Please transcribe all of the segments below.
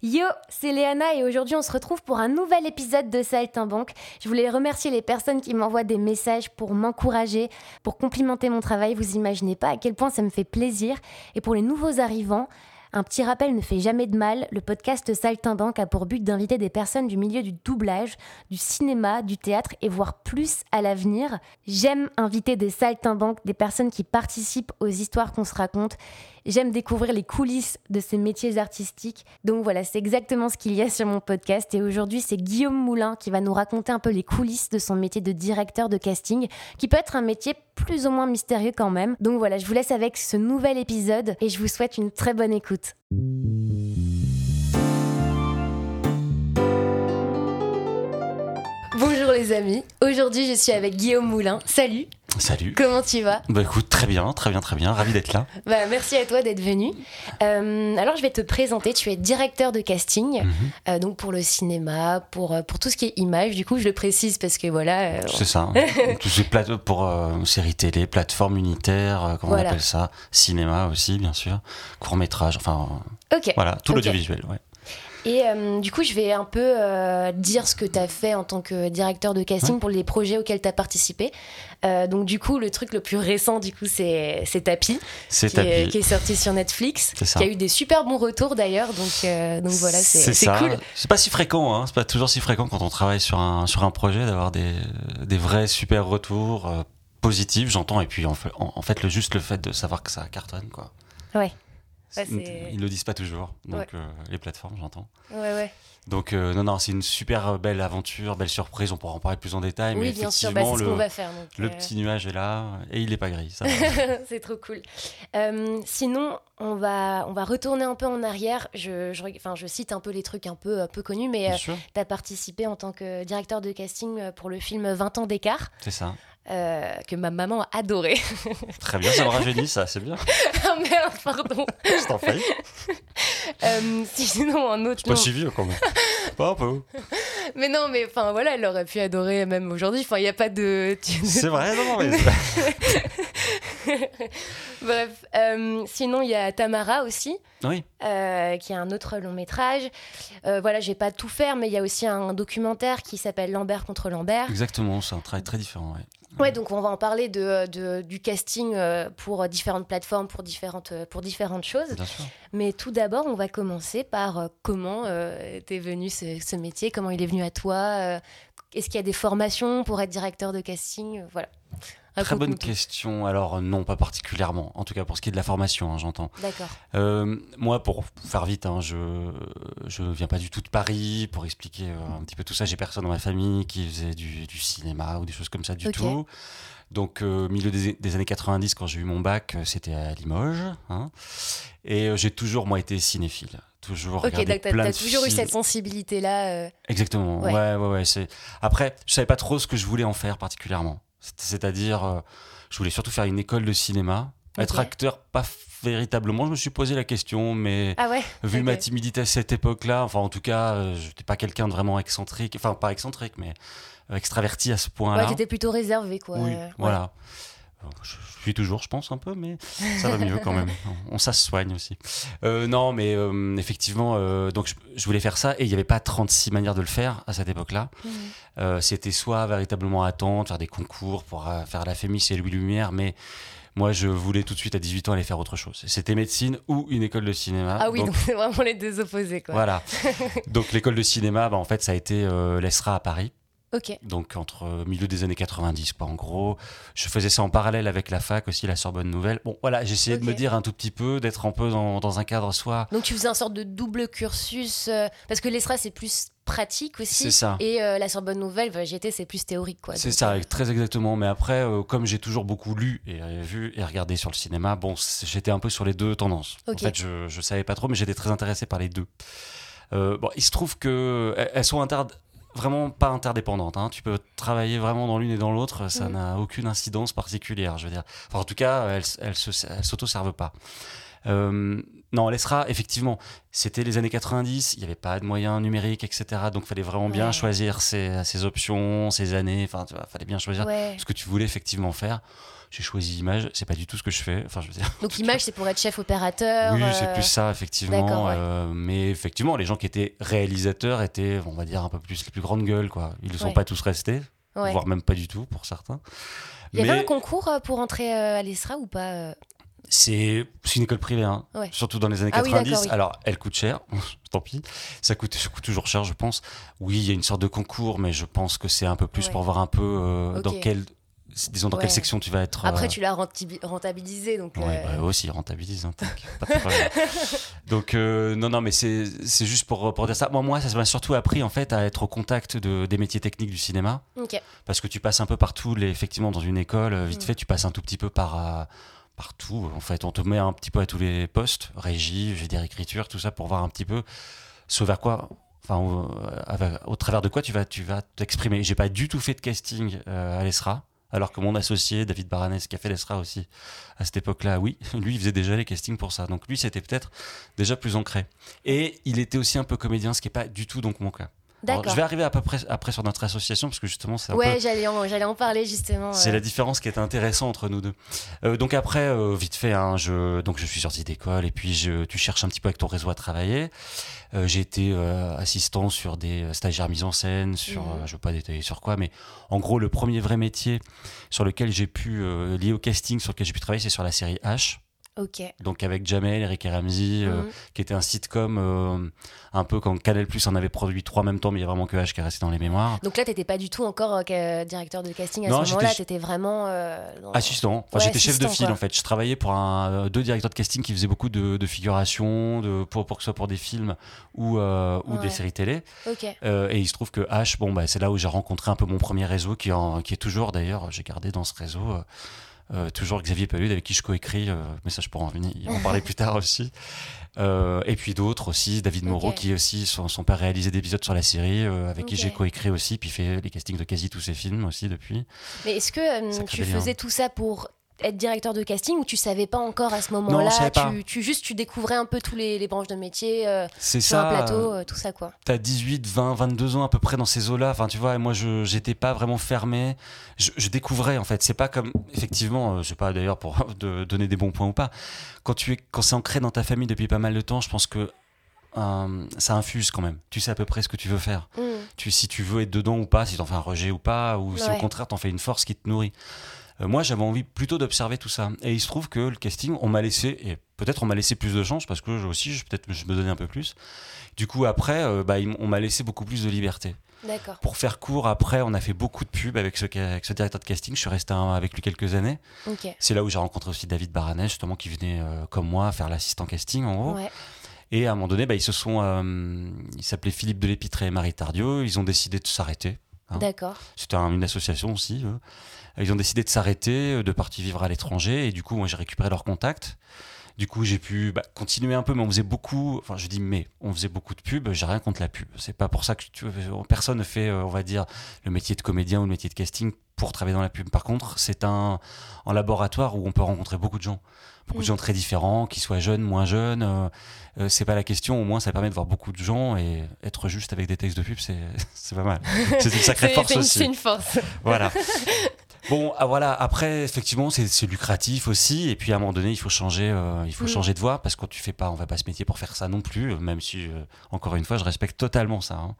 Yo, c'est Léana et aujourd'hui on se retrouve pour un nouvel épisode de Saltimbanque. Je voulais remercier les personnes qui m'envoient des messages pour m'encourager, pour complimenter mon travail. Vous imaginez pas à quel point ça me fait plaisir. Et pour les nouveaux arrivants, un petit rappel ne fait jamais de mal. Le podcast Saltimbanque a pour but d'inviter des personnes du milieu du doublage, du cinéma, du théâtre et voire plus à l'avenir. J'aime inviter des saltimbanques, des personnes qui participent aux histoires qu'on se raconte. J'aime découvrir les coulisses de ces métiers artistiques. Donc voilà, c'est exactement ce qu'il y a sur mon podcast. Et aujourd'hui, c'est Guillaume Moulin qui va nous raconter un peu les coulisses de son métier de directeur de casting, qui peut être un métier plus ou moins mystérieux quand même. Donc voilà, je vous laisse avec ce nouvel épisode et je vous souhaite une très bonne écoute. Bonjour les amis, aujourd'hui je suis avec Guillaume Moulin. Salut Salut. Comment tu vas? Bah écoute, très bien, très bien, très bien. Ravi d'être là. Bah, merci à toi d'être venu. Euh, alors, je vais te présenter. Tu es directeur de casting, Mhm. euh, donc pour le cinéma, pour, euh, pour tout ce qui est image. Du coup, je le précise parce que voilà. euh, C'est ça. Plateaux pour séries télé, plateforme unitaire, comment Voilà. on appelle ça? Cinéma aussi, bien sûr. Court métrage, enfin Ok. voilà, tout l'audiovisuel. Ouais. Et euh, du coup, je vais un peu euh, dire ce que tu as fait en tant que directeur de casting pour les projets auxquels tu as participé. Euh, donc, du coup, le truc le plus récent, du coup, c'est Tapi, C'est qui, ta est- qui est sorti sur Netflix, C'est ça. qui a eu des super bons retours d'ailleurs. Donc, donc voilà, c'est cool. C'est pas si fréquent, hein. c'est pas toujours si fréquent quand on travaille sur un, sur un projet d'avoir des, des vrais super retours positifs, j'entends. Et puis en fait, en fait, le, juste le fait de savoir que ça cartonne, quoi. Ouais. C'est- Ils le disent pas toujours, donc Ouais. euh, les plateformes, j'entends. Ouais, ouais. Donc euh, non, non, c'est une super belle aventure, belle surprise. On pourra en parler plus en détail, mais Oui, bien sûr, bah, effectivement, c'est ce qu'on le, va faire. donc, le euh, petit nuage est là et il est pas gris. C'est trop cool. Sinon, on va, on va retourner un peu en arrière. Je, je, reg- enfin, je cite un peu les trucs un peu, un peu connus, mais tu as participé en tant que directeur de casting pour le film 20 ans d'écart, c'est ça. Euh, que ma maman a adoré. Très bien, ça me rajeunit, ça, c'est bien. ah merde, pardon. Je t'en prie. Euh, sinon, un autre Pas si vieux quand même. Pas un peu. Mais non, mais enfin voilà, elle aurait pu adorer même aujourd'hui. Enfin, il n'y a pas de. C'est vrai, non, mais Bref. euh, sinon, il y a Tamara aussi. oui, euh, qui est un autre long métrage. Euh, voilà, j'ai pas tout faire, mais il y a aussi un documentaire qui s'appelle Lambert contre Lambert. exactement. C'est un travail très différent. Ouais. Ouais, donc on va en parler de, de- du casting euh, pour différentes plateformes, pour différentes, pour différentes choses. Bien sûr. Mais tout d'abord, on va commencer par comment euh, t'es venu ce, ce métier, comment il est venu à toi. euh, Est-ce qu'il y a des formations pour être directeur de casting Voilà. Très Raconte-nous bonne question. Alors non, pas particulièrement. En tout cas pour ce qui est de la formation, hein, j'entends. D'accord. Euh, moi, pour faire vite, hein, je je viens pas du tout de Paris. Pour expliquer euh, un petit peu tout ça, j'ai personne dans ma famille qui faisait du, du cinéma ou des choses comme ça du tout. Donc, euh, milieu des, des années 90, quand j'ai eu mon bac, euh, c'était à Limoges. hein. et euh, j'ai toujours, moi, été cinéphile. Toujours Ok, donc t'as de toujours eu cette sensibilité-là. euh, Exactement. Ouais. Ouais, ouais. Après, je savais pas trop ce que je voulais en faire particulièrement. C'est- C'est-à-dire, euh, je voulais surtout faire une école de cinéma. Être acteur, pas véritablement. Je me suis posé la question, mais Ah ouais vu ma timidité à cette époque-là, enfin, en tout cas, euh, je n'étais pas quelqu'un de vraiment excentrique. Enfin, pas excentrique, mais extraverti à ce Ouais, point-là. t'étais plutôt réservé, quoi. oui, euh, ouais. voilà. Je suis toujours, je pense, un peu, mais ça va mieux quand même. On ça se soigne aussi. Euh, non, mais euh, effectivement, euh, donc je, je voulais faire ça et il n'y avait pas 36 manières de le faire à cette époque-là. Euh, C'était soit véritablement attendre, faire des concours pour faire la FEMI chez Louis Lumière, mais moi je voulais tout de suite à 18 ans aller faire autre chose. C'était médecine ou une école de cinéma. Ah oui, Donc, c'est vraiment les deux opposés, quoi. voilà. donc l'école de cinéma, bah, en fait, ça a été l'ESRA à Paris Donc entre euh, milieu des années 90 quoi en gros. Je faisais ça en parallèle avec la fac aussi la Sorbonne Nouvelle. Bon voilà j'essayais de me dire un tout petit peu d'être un peu dans, dans un cadre soit Donc tu faisais un sorte de double cursus, euh, parce que l'ESRA c'est plus pratique aussi. c'est ça. Et euh, la Sorbonne Nouvelle, j'étais, c'est plus théorique, quoi. c'est ça très exactement. Mais après euh, comme j'ai toujours beaucoup lu et vu et regardé sur le cinéma bon j'étais un peu sur les deux tendances. En fait je, je savais pas trop mais j'étais très intéressé par les deux. Euh, bon il se trouve que elles- sont vraiment pas interdépendantes. hein. Tu peux travailler vraiment dans l'une et dans l'autre, ça n'a aucune incidence particulière. Je veux dire, enfin, en tout cas, elles, elles s'auto-servent pas. Euh, non, l'ESRA, effectivement, c'était les années 90, il n'y avait pas de moyens numériques, etc. Donc, il fallait vraiment bien choisir ses, ses options, ses années. Enfin, il fallait bien choisir Ouais. ce que tu voulais effectivement faire. J'ai choisi image, c'est pas du tout ce que je fais. Enfin, je veux dire. Donc image, c'est pour être chef opérateur. Oui, euh, c'est plus ça, effectivement. ouais. euh, mais effectivement, les gens qui étaient réalisateurs étaient, on va dire, un peu plus les plus grandes gueules, quoi. Ils ne sont pas tous restés, voire même pas du tout pour certains. Il y avait Mais un concours euh, pour entrer à l'ESRA ou pas c'est une école privée, hein. Ouais. surtout dans les années Ah oui, 90. d'accord, oui. Alors, elle coûte cher, tant pis. Ça coûte, ça coûte toujours cher, je pense. Oui, il y a une sorte de concours, mais je pense que c'est un peu plus Ouais. pour voir un peu euh, dans quelle, disons, dans quelle section tu vas être. Après, euh, tu l'as rentabi- rentabilisé, donc. Ouais, euh, bah, aussi, rentabilise. hein. Donc, euh, non, non, mais c'est juste pour, pour dire ça. Moi, moi, ça m'a surtout appris, en fait, à être au contact de, des métiers techniques du cinéma. Parce que tu passes un peu partout, les, effectivement, dans une école, vite Mm. fait, tu passes un tout petit peu par. Euh, partout. En fait, on te met un petit peu à tous les postes, régie, j'ai dire écriture, tout ça, pour voir un petit peu ce vers quoi. Enfin, au, avec- au travers de quoi tu vas tu vas t'exprimer. J'ai pas du tout fait de casting euh, à l'ESRA, alors que mon associé David Baranès, qui a fait l'ESRA aussi à cette époque-là, oui, lui il faisait déjà les castings pour ça. Donc lui c'était peut-être déjà plus ancré. Et il était aussi un peu comédien, ce qui est pas du tout donc mon cas. Alors, je vais arriver à peu près après sur notre association parce que justement c'est un peu Ouais, j'allais en, j'allais en parler justement. c'est euh. la différence qui est intéressante entre nous deux. Euh, donc après, euh, vite fait, hein, je, donc je suis sorti d'école et puis je, tu cherches un petit peu avec ton réseau à travailler. Euh, j'ai été euh, assistant sur des stagiaires mise en scène, sur, euh, je veux pas détailler sur quoi, mais en gros, le premier vrai métier sur lequel j'ai pu, euh, lié au casting, sur lequel j'ai pu travailler, c'est sur la série H. Donc avec Jamel, Eric et Ramsey, euh, Mhm. qui était un sitcom euh, un peu quand Canal Plus en avait produit trois en même temps, mais il y a vraiment que H qui est resté dans les mémoires. Donc là, t'étais pas du tout encore euh, directeur de casting à Non, ce moment-là, t'étais vraiment. dans- Assistant. Enfin, Ouais, j'étais chef de file quoi. en fait. Je travaillais pour un, deux directeurs de casting qui faisaient beaucoup de, de figuration, de, pour, pour que ce soit pour des films ou, ou Ouais. des séries télé. Et il se trouve que H, bon, bah, c'est là où j'ai rencontré un peu mon premier réseau qui, en- qui est toujours d'ailleurs, j'ai gardé dans ce réseau. Euh, toujours Xavier Palud avec qui je coécris, euh, mais ça je pourrais en, venir, en parler plus tard aussi. Euh, et puis d'autres aussi, David Moreau qui aussi, son, son père réalisé des épisodes sur la série, euh, avec qui j'ai coécrit aussi, puis fait les castings de quasi tous ses films aussi depuis. Mais est-ce que tu faisais tout ça pour être directeur de casting ou tu savais pas encore à ce moment-là tu, tu juste tu découvrais un peu tous les, les branches de métier euh, C'est sur ça. un plateau, euh, tout ça quoi. T'as 18, 20, 22 ans à peu près dans ces eaux-là. Enfin, tu vois, et moi, je j'étais pas vraiment fermé. Je, je découvrais, en fait. C'est pas comme, effectivement, euh, je sais pas d'ailleurs pour de donner des bons points ou pas. Quand tu es, quand c'est ancré dans ta famille depuis pas mal de temps, je pense que euh, ça infuse quand même. Tu sais à peu près ce que tu veux faire. Mm. Tu, si tu veux être dedans ou pas, si t'en fais un rejet ou pas, ou si au contraire t'en fais une force qui te nourrit. Euh, moi, j'avais envie plutôt d'observer tout ça. Et il se trouve que le casting, on m'a laissé, et peut-être on m'a laissé plus de chance parce que je- aussi, je- peut-être je me donnais un peu plus. Du coup, après, euh, bah, on m'a laissé beaucoup plus de liberté. D'accord. Pour faire court, après, on a fait beaucoup de pubs avec ce, ca- avec ce directeur de casting. Je suis resté avec lui quelques années. C'est là où j'ai rencontré aussi David Baranès, justement, qui venait euh, comme moi faire l'assistant casting, en gros. Ouais. Et à un moment donné, bah, ils se sont. euh, ils s'appelaient Philippe Delépître et Marie Tardieu. Ils ont décidé de s'arrêter. Hein. D'accord. C'était un- une association aussi. eux. Ils ont décidé de s'arrêter, euh, de partir vivre à l'étranger. Et du coup, moi, j'ai récupéré leurs contacts. Du coup, j'ai pu bah, continuer un peu, mais on faisait beaucoup. Enfin, je dis mais, on faisait beaucoup de pubs. J'ai rien contre la pub. C'est pas pour ça que tu, personne ne fait, euh, on va dire, le métier de comédien ou le métier de casting pour travailler dans la pub. Par contre, c'est un, un laboratoire où on peut rencontrer beaucoup de gens. Beaucoup de Mm. gens très différents, qu'ils soient jeunes, moins jeunes. euh, euh, c'est pas la question. Au moins, ça permet de voir beaucoup de gens et être juste avec des textes de pub, c'est pas mal. C'est une sacrée force une- aussi. C'est une force. Voilà. Bon, ah, voilà. Après, effectivement, c'est lucratif aussi. Et puis, à un moment donné, il faut changer, euh, il faut Mm. changer de voie parce que quand tu fais pas, on va pas se métier pour faire ça non plus. euh, Même si, euh, encore une fois, je respecte totalement ça. hein.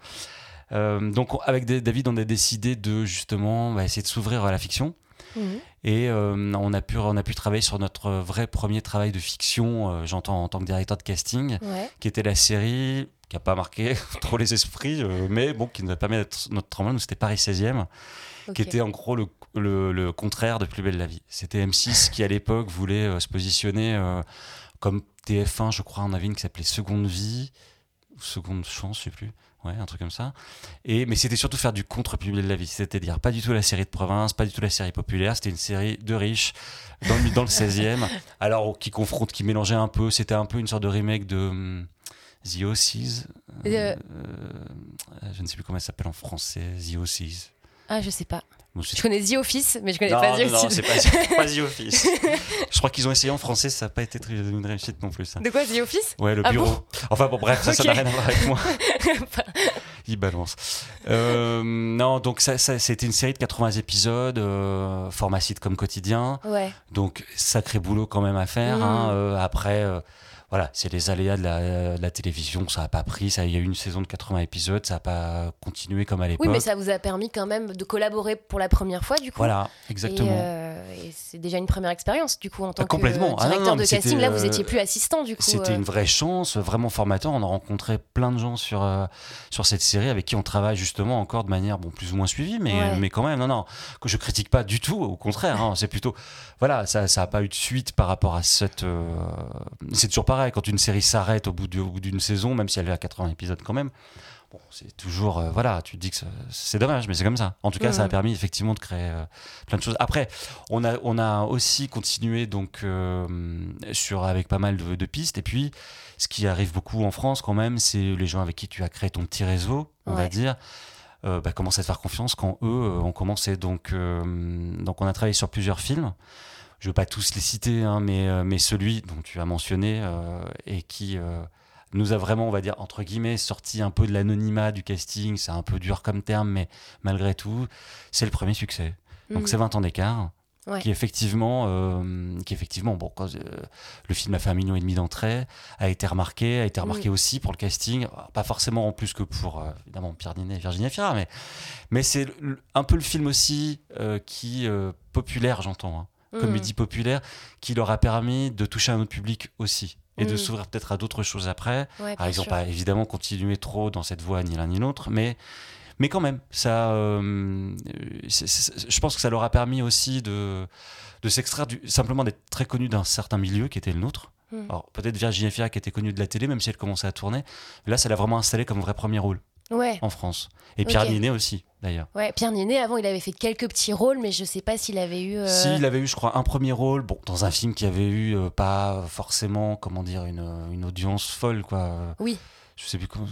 Euh, donc, on- avec Da- David, on a décidé de justement bah, essayer de s'ouvrir à la fiction. Mhm. Et euh, on, a pu, on a pu travailler sur notre vrai premier travail de fiction, euh, j'entends en tant que directeur de casting, Ouais. qui était la série qui n'a pas marqué trop les esprits, euh, mais bon, qui nous a permis d'être notre tremplin. C'était Paris 16e Ok. qui était en gros le, le- le contraire de Plus belle la vie. C'était M6 qui à l'époque voulait euh, se positionner euh, comme TF1, je crois, on avait une qui s'appelait Seconde Vie, ou Seconde Chance, je sais plus. Ouais, un truc comme ça. Et, mais c'était surtout faire du contre Plus belle la vie. C'est-à-dire pas du tout la série de province, pas du tout la série populaire. C'était une série de riches dans le, dans le 16e. Alors, qui confronte, qui mélangeait un peu. C'était un peu une sorte de remake de hum, The Ossies. Euh. je ne sais plus comment elle s'appelle en français. The Ossies. Ah, je sais pas. Je connais The Office, mais je connais pas The Office. Non, c'est pas, pas, The Office. je crois qu'ils ont essayé en français, ça n'a pas été une réussite non plus. De quoi The Office? Ouais, le ah bureau. enfin bon, bref, ça, n'a rien à voir avec moi. Il balance. Euh, non, donc ça, ça c'était une série de 80 épisodes, euh, format site comme quotidien. Ouais. Donc sacré boulot quand même à faire. Hein. Mmh. Euh, après euh, voilà, c'est les aléas de la, télévision, ça n'a pas pris, ça, il y a eu une saison de 80 épisodes, ça n'a pas continué comme à l'époque. Oui, mais ça vous a permis quand même de collaborer pour la première fois, du coup. Voilà, exactement. Et, euh, c'est déjà une première expérience, du coup, en tant que ah directeur de casting. Là, vous étiez plus assistant, du coup. C'était une vraie chance, vraiment formateur. On a rencontré plein de gens sur, sur cette série avec qui on travaille justement encore de manière bon, plus ou moins suivie, mais, mais quand même, non, non, que je critique pas du tout, au contraire, hein, c'est plutôt, voilà, ça n'a pas eu de suite par rapport à cette. c'est toujours pas quand une série s'arrête au bout d'une saison, même si elle est à 80 épisodes quand même, bon, c'est toujours, euh, voilà, tu te dis que c'est dommage, mais c'est comme ça. En tout cas, ça a permis effectivement de créer euh, plein de choses. Après, on a, on a aussi continué donc euh, sur avec pas mal de, pistes. Et puis, ce qui arrive beaucoup en France quand même, c'est les gens avec qui tu as créé ton petit réseau, on va dire. bah, commencent à te faire confiance quand eux ont commencé. Donc, donc on a travaillé sur plusieurs films je ne veux pas tous les citer, hein, mais, euh, mais celui dont tu as mentionné euh, et qui euh, nous a vraiment, on va dire, entre guillemets, sorti un peu de l'anonymat du casting. C'est un peu dur comme terme, mais malgré tout, c'est le premier succès. Donc mhm. c'est 20 ans d'écart. Qui effectivement, qui effectivement, bon, quand, le film a fait un million et demi d'entrées, a été remarqué, a été remarqué aussi pour le casting, pas forcément en plus que pour évidemment Pierre Ninet et Virginie Fira, mais, mais c'est un peu le film aussi qui populaire, j'entends. Hein comédie mm. populaire, qui leur a permis de toucher un autre public aussi et de mm. s'ouvrir peut-être à d'autres choses après. Alors, ils n'ont pas évidemment continué trop dans cette voie, ni l'un ni l'autre, mais, mais quand même, ça, euh, je pense que ça leur a permis aussi de, de s'extraire simplement d'être très connus d'un certain milieu qui était le nôtre. Mm. Alors, peut-être Virginie Fira qui était connue de la télé, même si elle commençait à tourner. Là, ça l'a vraiment installé comme vrai premier rôle en France. Et Pierre Ninet aussi, d'ailleurs. Ouais, Pierre Ninet, avant, il avait fait quelques petits rôles, mais je sais pas s'il avait eu. Euh, si, il avait eu, je crois, un premier rôle, bon, dans un film qui avait eu euh, pas forcément, comment dire, une, une audience folle, quoi. Oui je sais plus comment,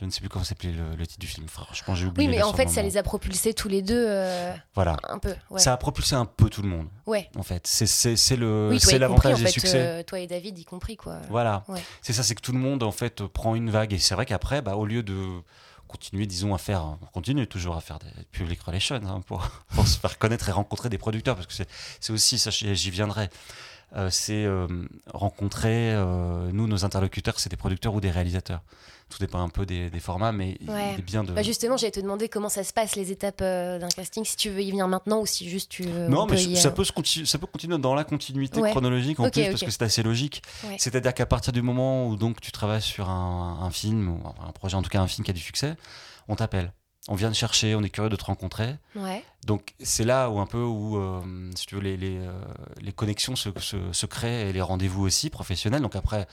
je ne sais plus comment s'appelait le, titre du film. Franchement, j'ai oublié. Oui, mais en fait, ça les a propulsés tous les deux. Euh, voilà. Un peu. Ça a propulsé un peu tout le monde. Ouais. En fait, c'est le, c'est l'avantage des succès. toi et David, y compris quoi. Voilà. C'est ça, c'est que tout le monde en fait prend une vague et c'est vrai qu'après, bah, au lieu de continuer, disons, à faire, on continue toujours à faire des public relations hein, pour, se faire connaître et rencontrer des producteurs, parce que c'est aussi, j'y viendrai, c'est euh, rencontrer, euh, nous, nos interlocuteurs, c'est des producteurs ou des réalisateurs. Tout dépend un peu des, formats, mais il est bien de. Bah justement, j'allais te demander comment ça se passe, les étapes d'un casting, si tu veux y venir maintenant ou si juste tu. non, mais ça, peut se ça peut continuer dans la continuité chronologique en plus, parce que c'est assez logique. C'est-à-dire qu'à partir du moment où donc, tu travailles sur un, un film, ou un projet, en tout cas un film qui a du succès, on t'appelle on vient de chercher, on est curieux de te rencontrer. Donc c'est là où un peu où, euh, si tu veux, les, les, euh, connexions se, se, créent et les rendez-vous aussi professionnels. Donc après,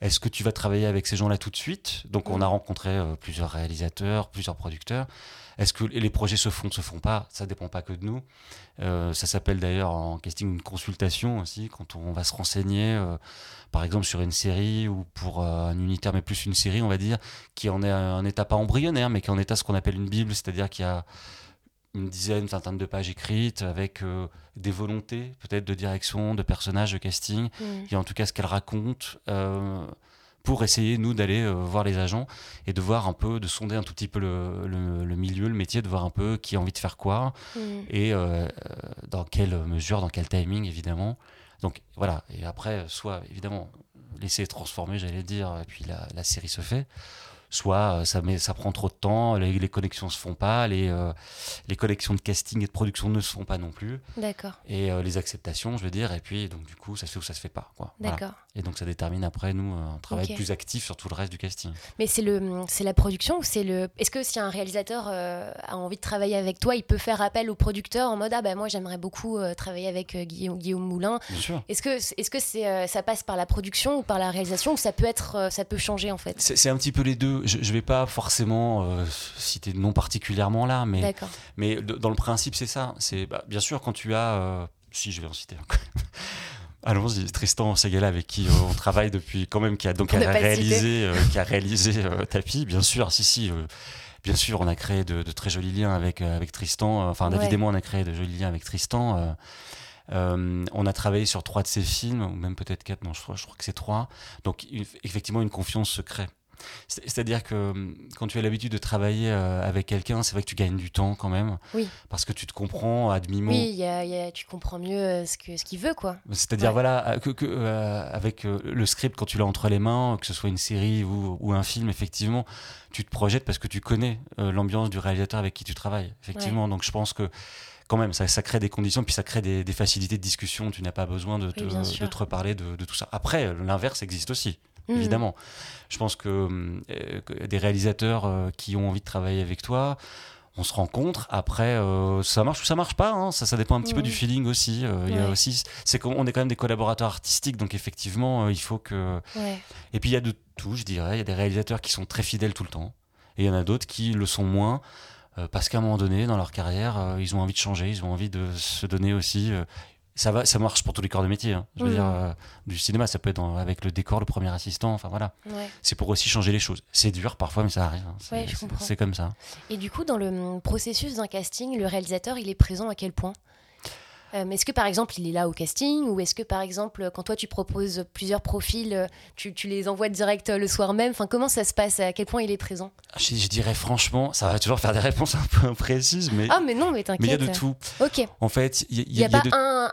est-ce que tu vas travailler avec ces gens-là tout de suite? Donc on a rencontré euh, plusieurs réalisateurs, plusieurs producteurs. Est-ce que les projets se font, se font pas? Ça dépend pas que de nous. ça s'appelle d'ailleurs en casting une consultation aussi, quand on va se renseigner par exemple sur une série ou pour euh, un unitaire, mais plus une série, on va dire, qui en est un état pas embryonnaire, mais qui en état ce qu'on appelle une Bible, c'est-à-dire qu'il y a une dizaine, vingtaine de pages écrites avec euh, des volontés peut-être de direction, de personnages, de casting, et en tout cas ce qu'elle raconte. Euh, pour essayer, nous, d'aller voir les agents et de voir un peu, de sonder un tout petit peu le, le, milieu, le métier, de voir un peu qui a envie de faire quoi et dans quelle mesure, dans quel timing, évidemment. Donc voilà, et après, soit évidemment laisser transformer, j'allais dire, et puis la, la, série se fait, soit euh, ça, met, ça prend trop de temps, les, les connexions se font pas, les, euh, les collections de casting et de production ne se font pas non plus. D'accord. Et euh, les acceptations, je veux dire, et puis donc du coup, ça se fait ou ça se fait pas. Quoi. D'accord. Et donc ça détermine après, nous, un travail plus actif sur tout le reste du casting. Mais c'est, le, c'est la production ou c'est le. Est-ce que si un réalisateur a envie de travailler avec toi, il peut faire appel au producteur en mode Ah ben moi j'aimerais beaucoup travailler avec Guillaume, Guillaume, Moulin Bien sûr. Est-ce que, est-ce que c'est, ça passe par la production ou par la réalisation ou ça peut, être, ça peut changer en fait? C'est, un petit peu les deux je ne vais pas forcément euh, citer de nom particulièrement là, mais, mais dans le principe, c'est ça. C'est bah, Bien sûr, quand tu as. Euh, si, je vais en citer Allons-y, Tristan Segala avec qui euh, on travaille depuis quand même, qui a donc réalisé, qui a réalisé Tapi, bien sûr, si, si. bien sûr, on a créé de, très jolis liens avec, avec Tristan. Enfin, David et moi, on a créé de jolis liens avec Tristan. on a travaillé sur trois de ses films, ou même peut-être quatre, non, je crois, je crois que c'est trois. Donc, effectivement, une confiance se crée. C'est-à-dire que hum, quand tu as l'habitude de travailler euh, avec quelqu'un, c'est vrai que tu gagnes du temps quand même. Oui. Parce que tu te comprends à demi-mot. Oui, tu comprends mieux euh, ce qu'il ce veut, quoi. C'est-à-dire, voilà, que, euh, avec le script, quand tu l'as entre les mains, que ce soit une série ou, ou, un film, effectivement, tu te projettes parce que tu connais l'ambiance du réalisateur avec qui tu travailles. Effectivement. Donc, je pense que quand même, ça, ça, crée des conditions, puis ça crée des, facilités de discussion. Tu n'as pas besoin de te, de te reparler de, de, tout ça. Après, l'inverse existe aussi. Mhm. évidemment. Je pense que, euh, des réalisateurs euh, qui ont envie de travailler avec toi, on se rencontre. Après, euh, ça marche ou ça marche pas. Hein. Ça, ça dépend un petit peu du feeling aussi. Il y a aussi, c'est qu'on est quand même des collaborateurs artistiques, donc effectivement, il faut que. Et puis il y a de tout, je dirais. Il y a des réalisateurs qui sont très fidèles tout le temps, et il y en a d'autres qui le sont moins. parce qu'à un moment donné, dans leur carrière, ils ont envie de changer, ils ont envie de se donner aussi ça va, ça marche pour tous les corps de métier. Hein. Je veux dire, euh, du cinéma, ça peut être avec le décor, le premier assistant, enfin voilà. C'est pour aussi changer les choses. C'est dur parfois, mais ça arrive. Hein. C'est comme ça. Et du coup, dans le hum, processus d'un casting, le réalisateur, il est présent à quel point? Euh, est-ce que par exemple il est là au casting ou est-ce que par exemple quand toi tu proposes plusieurs profils, euh, tu, les envoies direct euh, le soir même? Enfin comment ça se passe? À quel point il est présent? Je, dirais franchement, ça va toujours faire des réponses un peu imprécises, mais ah mais non mais t'inquiète. Mais il y a de tout. Ok. En fait, il y, a, pas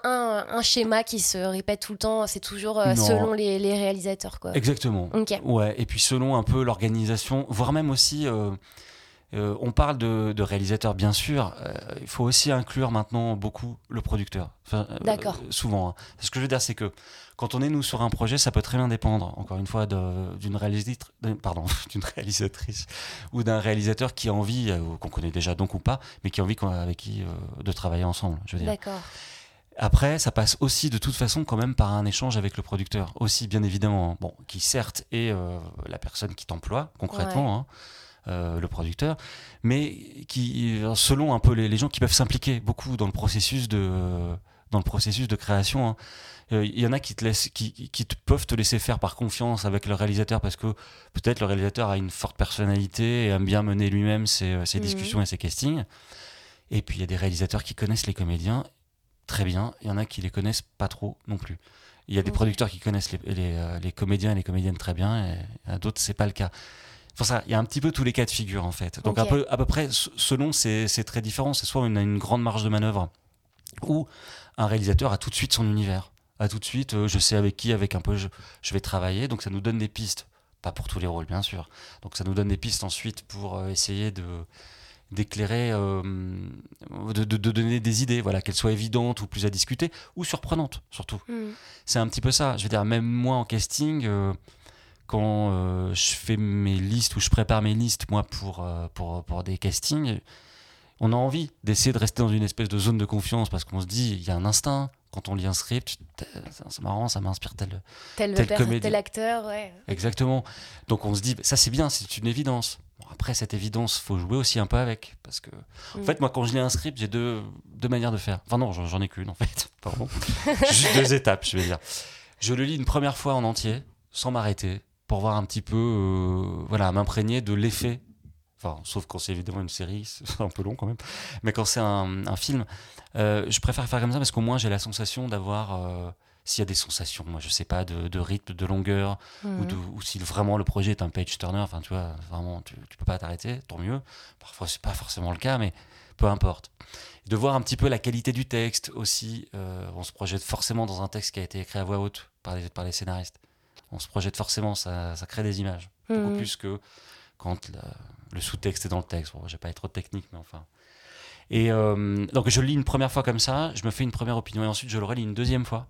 un, schéma qui se répète tout le temps. C'est toujours selon les, réalisateurs quoi. Exactement. Ok. Ouais et puis selon un peu l'organisation, voire même aussi. Euh, on parle de, réalisateur, bien sûr. Euh, il faut aussi inclure maintenant beaucoup le producteur. Euh, D'accord. souvent. Hein. Ce que je veux dire, c'est que quand on est nous sur un projet, ça peut très bien dépendre, encore une fois, d'une réalisatrice, pardon, d'une réalisatrice ou d'un réalisateur qui a envie, qu'on connaît déjà donc ou pas, mais qui a envie avec qui de travailler ensemble. Je veux dire. D'accord. Après, ça passe aussi de toute façon quand même par un échange avec le producteur, aussi bien évidemment, bon, qui certes est la personne qui t'emploie concrètement. Hein, euh, le producteur, mais qui, selon un peu les, gens qui peuvent s'impliquer beaucoup dans le processus de, dans le processus de création. Hein. Euh, il y en a qui te, laissent, qui, qui te peuvent te laisser faire par confiance avec le réalisateur parce que peut-être le réalisateur a une forte personnalité et aime bien mener lui-même ses, euh, ses mhm. discussions et ses castings. Et puis il y a des réalisateurs qui connaissent les comédiens très bien, il y en a qui les connaissent pas trop non plus. Il y a des producteurs qui connaissent les, les, les, comédiens et les comédiennes très bien, et d'autres c'est pas le cas ça, il y a un petit peu tous les cas de figure en fait. Donc un peu, à peu près, selon, c'est très différent. C'est soit on a une grande marge de manœuvre, ou un réalisateur a tout de suite son univers. A tout de suite, euh, je sais avec qui, avec un peu, je, vais travailler. Donc ça nous donne des pistes. Pas pour tous les rôles, bien sûr. Donc ça nous donne des pistes ensuite pour euh, essayer de d'éclairer, euh, de, donner des idées, voilà, qu'elles soient évidentes ou plus à discuter, ou surprenantes surtout. Hmm. C'est un petit peu ça. Je veux dire, même moi en casting, quand euh, je fais mes listes ou je prépare mes listes, moi, pour, euh, pour, pour des castings, on a envie d'essayer de rester dans une espèce de zone de confiance parce qu'on se dit, il y a un instinct. Quand on lit un script, c'est marrant, ça m'inspire tel, tel, tel, tel acteur. Ouais. Exactement. Donc on se dit, ça c'est bien, c'est une évidence. après, cette évidence, faut jouer aussi un peu avec. Parce que, en mm. fait, moi, quand je lis un script, j'ai deux, deux manières de faire. Enfin, non, j'en ai qu'une, en fait. Pardon. Juste deux étapes, je vais dire. Je le lis une première fois en entier, sans m'arrêter pour voir un petit peu, euh, voilà, m'imprégner de l'effet. Enfin, sauf quand c'est évidemment une série, c'est un peu long quand même. Mais quand c'est un, film, euh, je préfère faire comme ça parce qu'au moins j'ai la sensation d'avoir, euh, s'il y a des sensations, moi je sais pas, de, rythme, de longueur, ou, mhm. de, ou, si vraiment le projet est un page turner, enfin tu vois, vraiment tu, tu peux pas t'arrêter, tant mieux. Parfois c'est pas forcément le cas, mais peu importe. De voir un petit peu la qualité du texte aussi. on se projette forcément dans un texte qui a été écrit à voix haute par les, par les scénaristes on se projette forcément, ça, crée des images. Beaucoup mhm. plus que quand le, sous-texte est dans le texte. Bon, je vais pas être trop technique, mais enfin. Et euh, donc je le lis une première fois comme ça, je me fais une première opinion et ensuite je le relis une deuxième fois.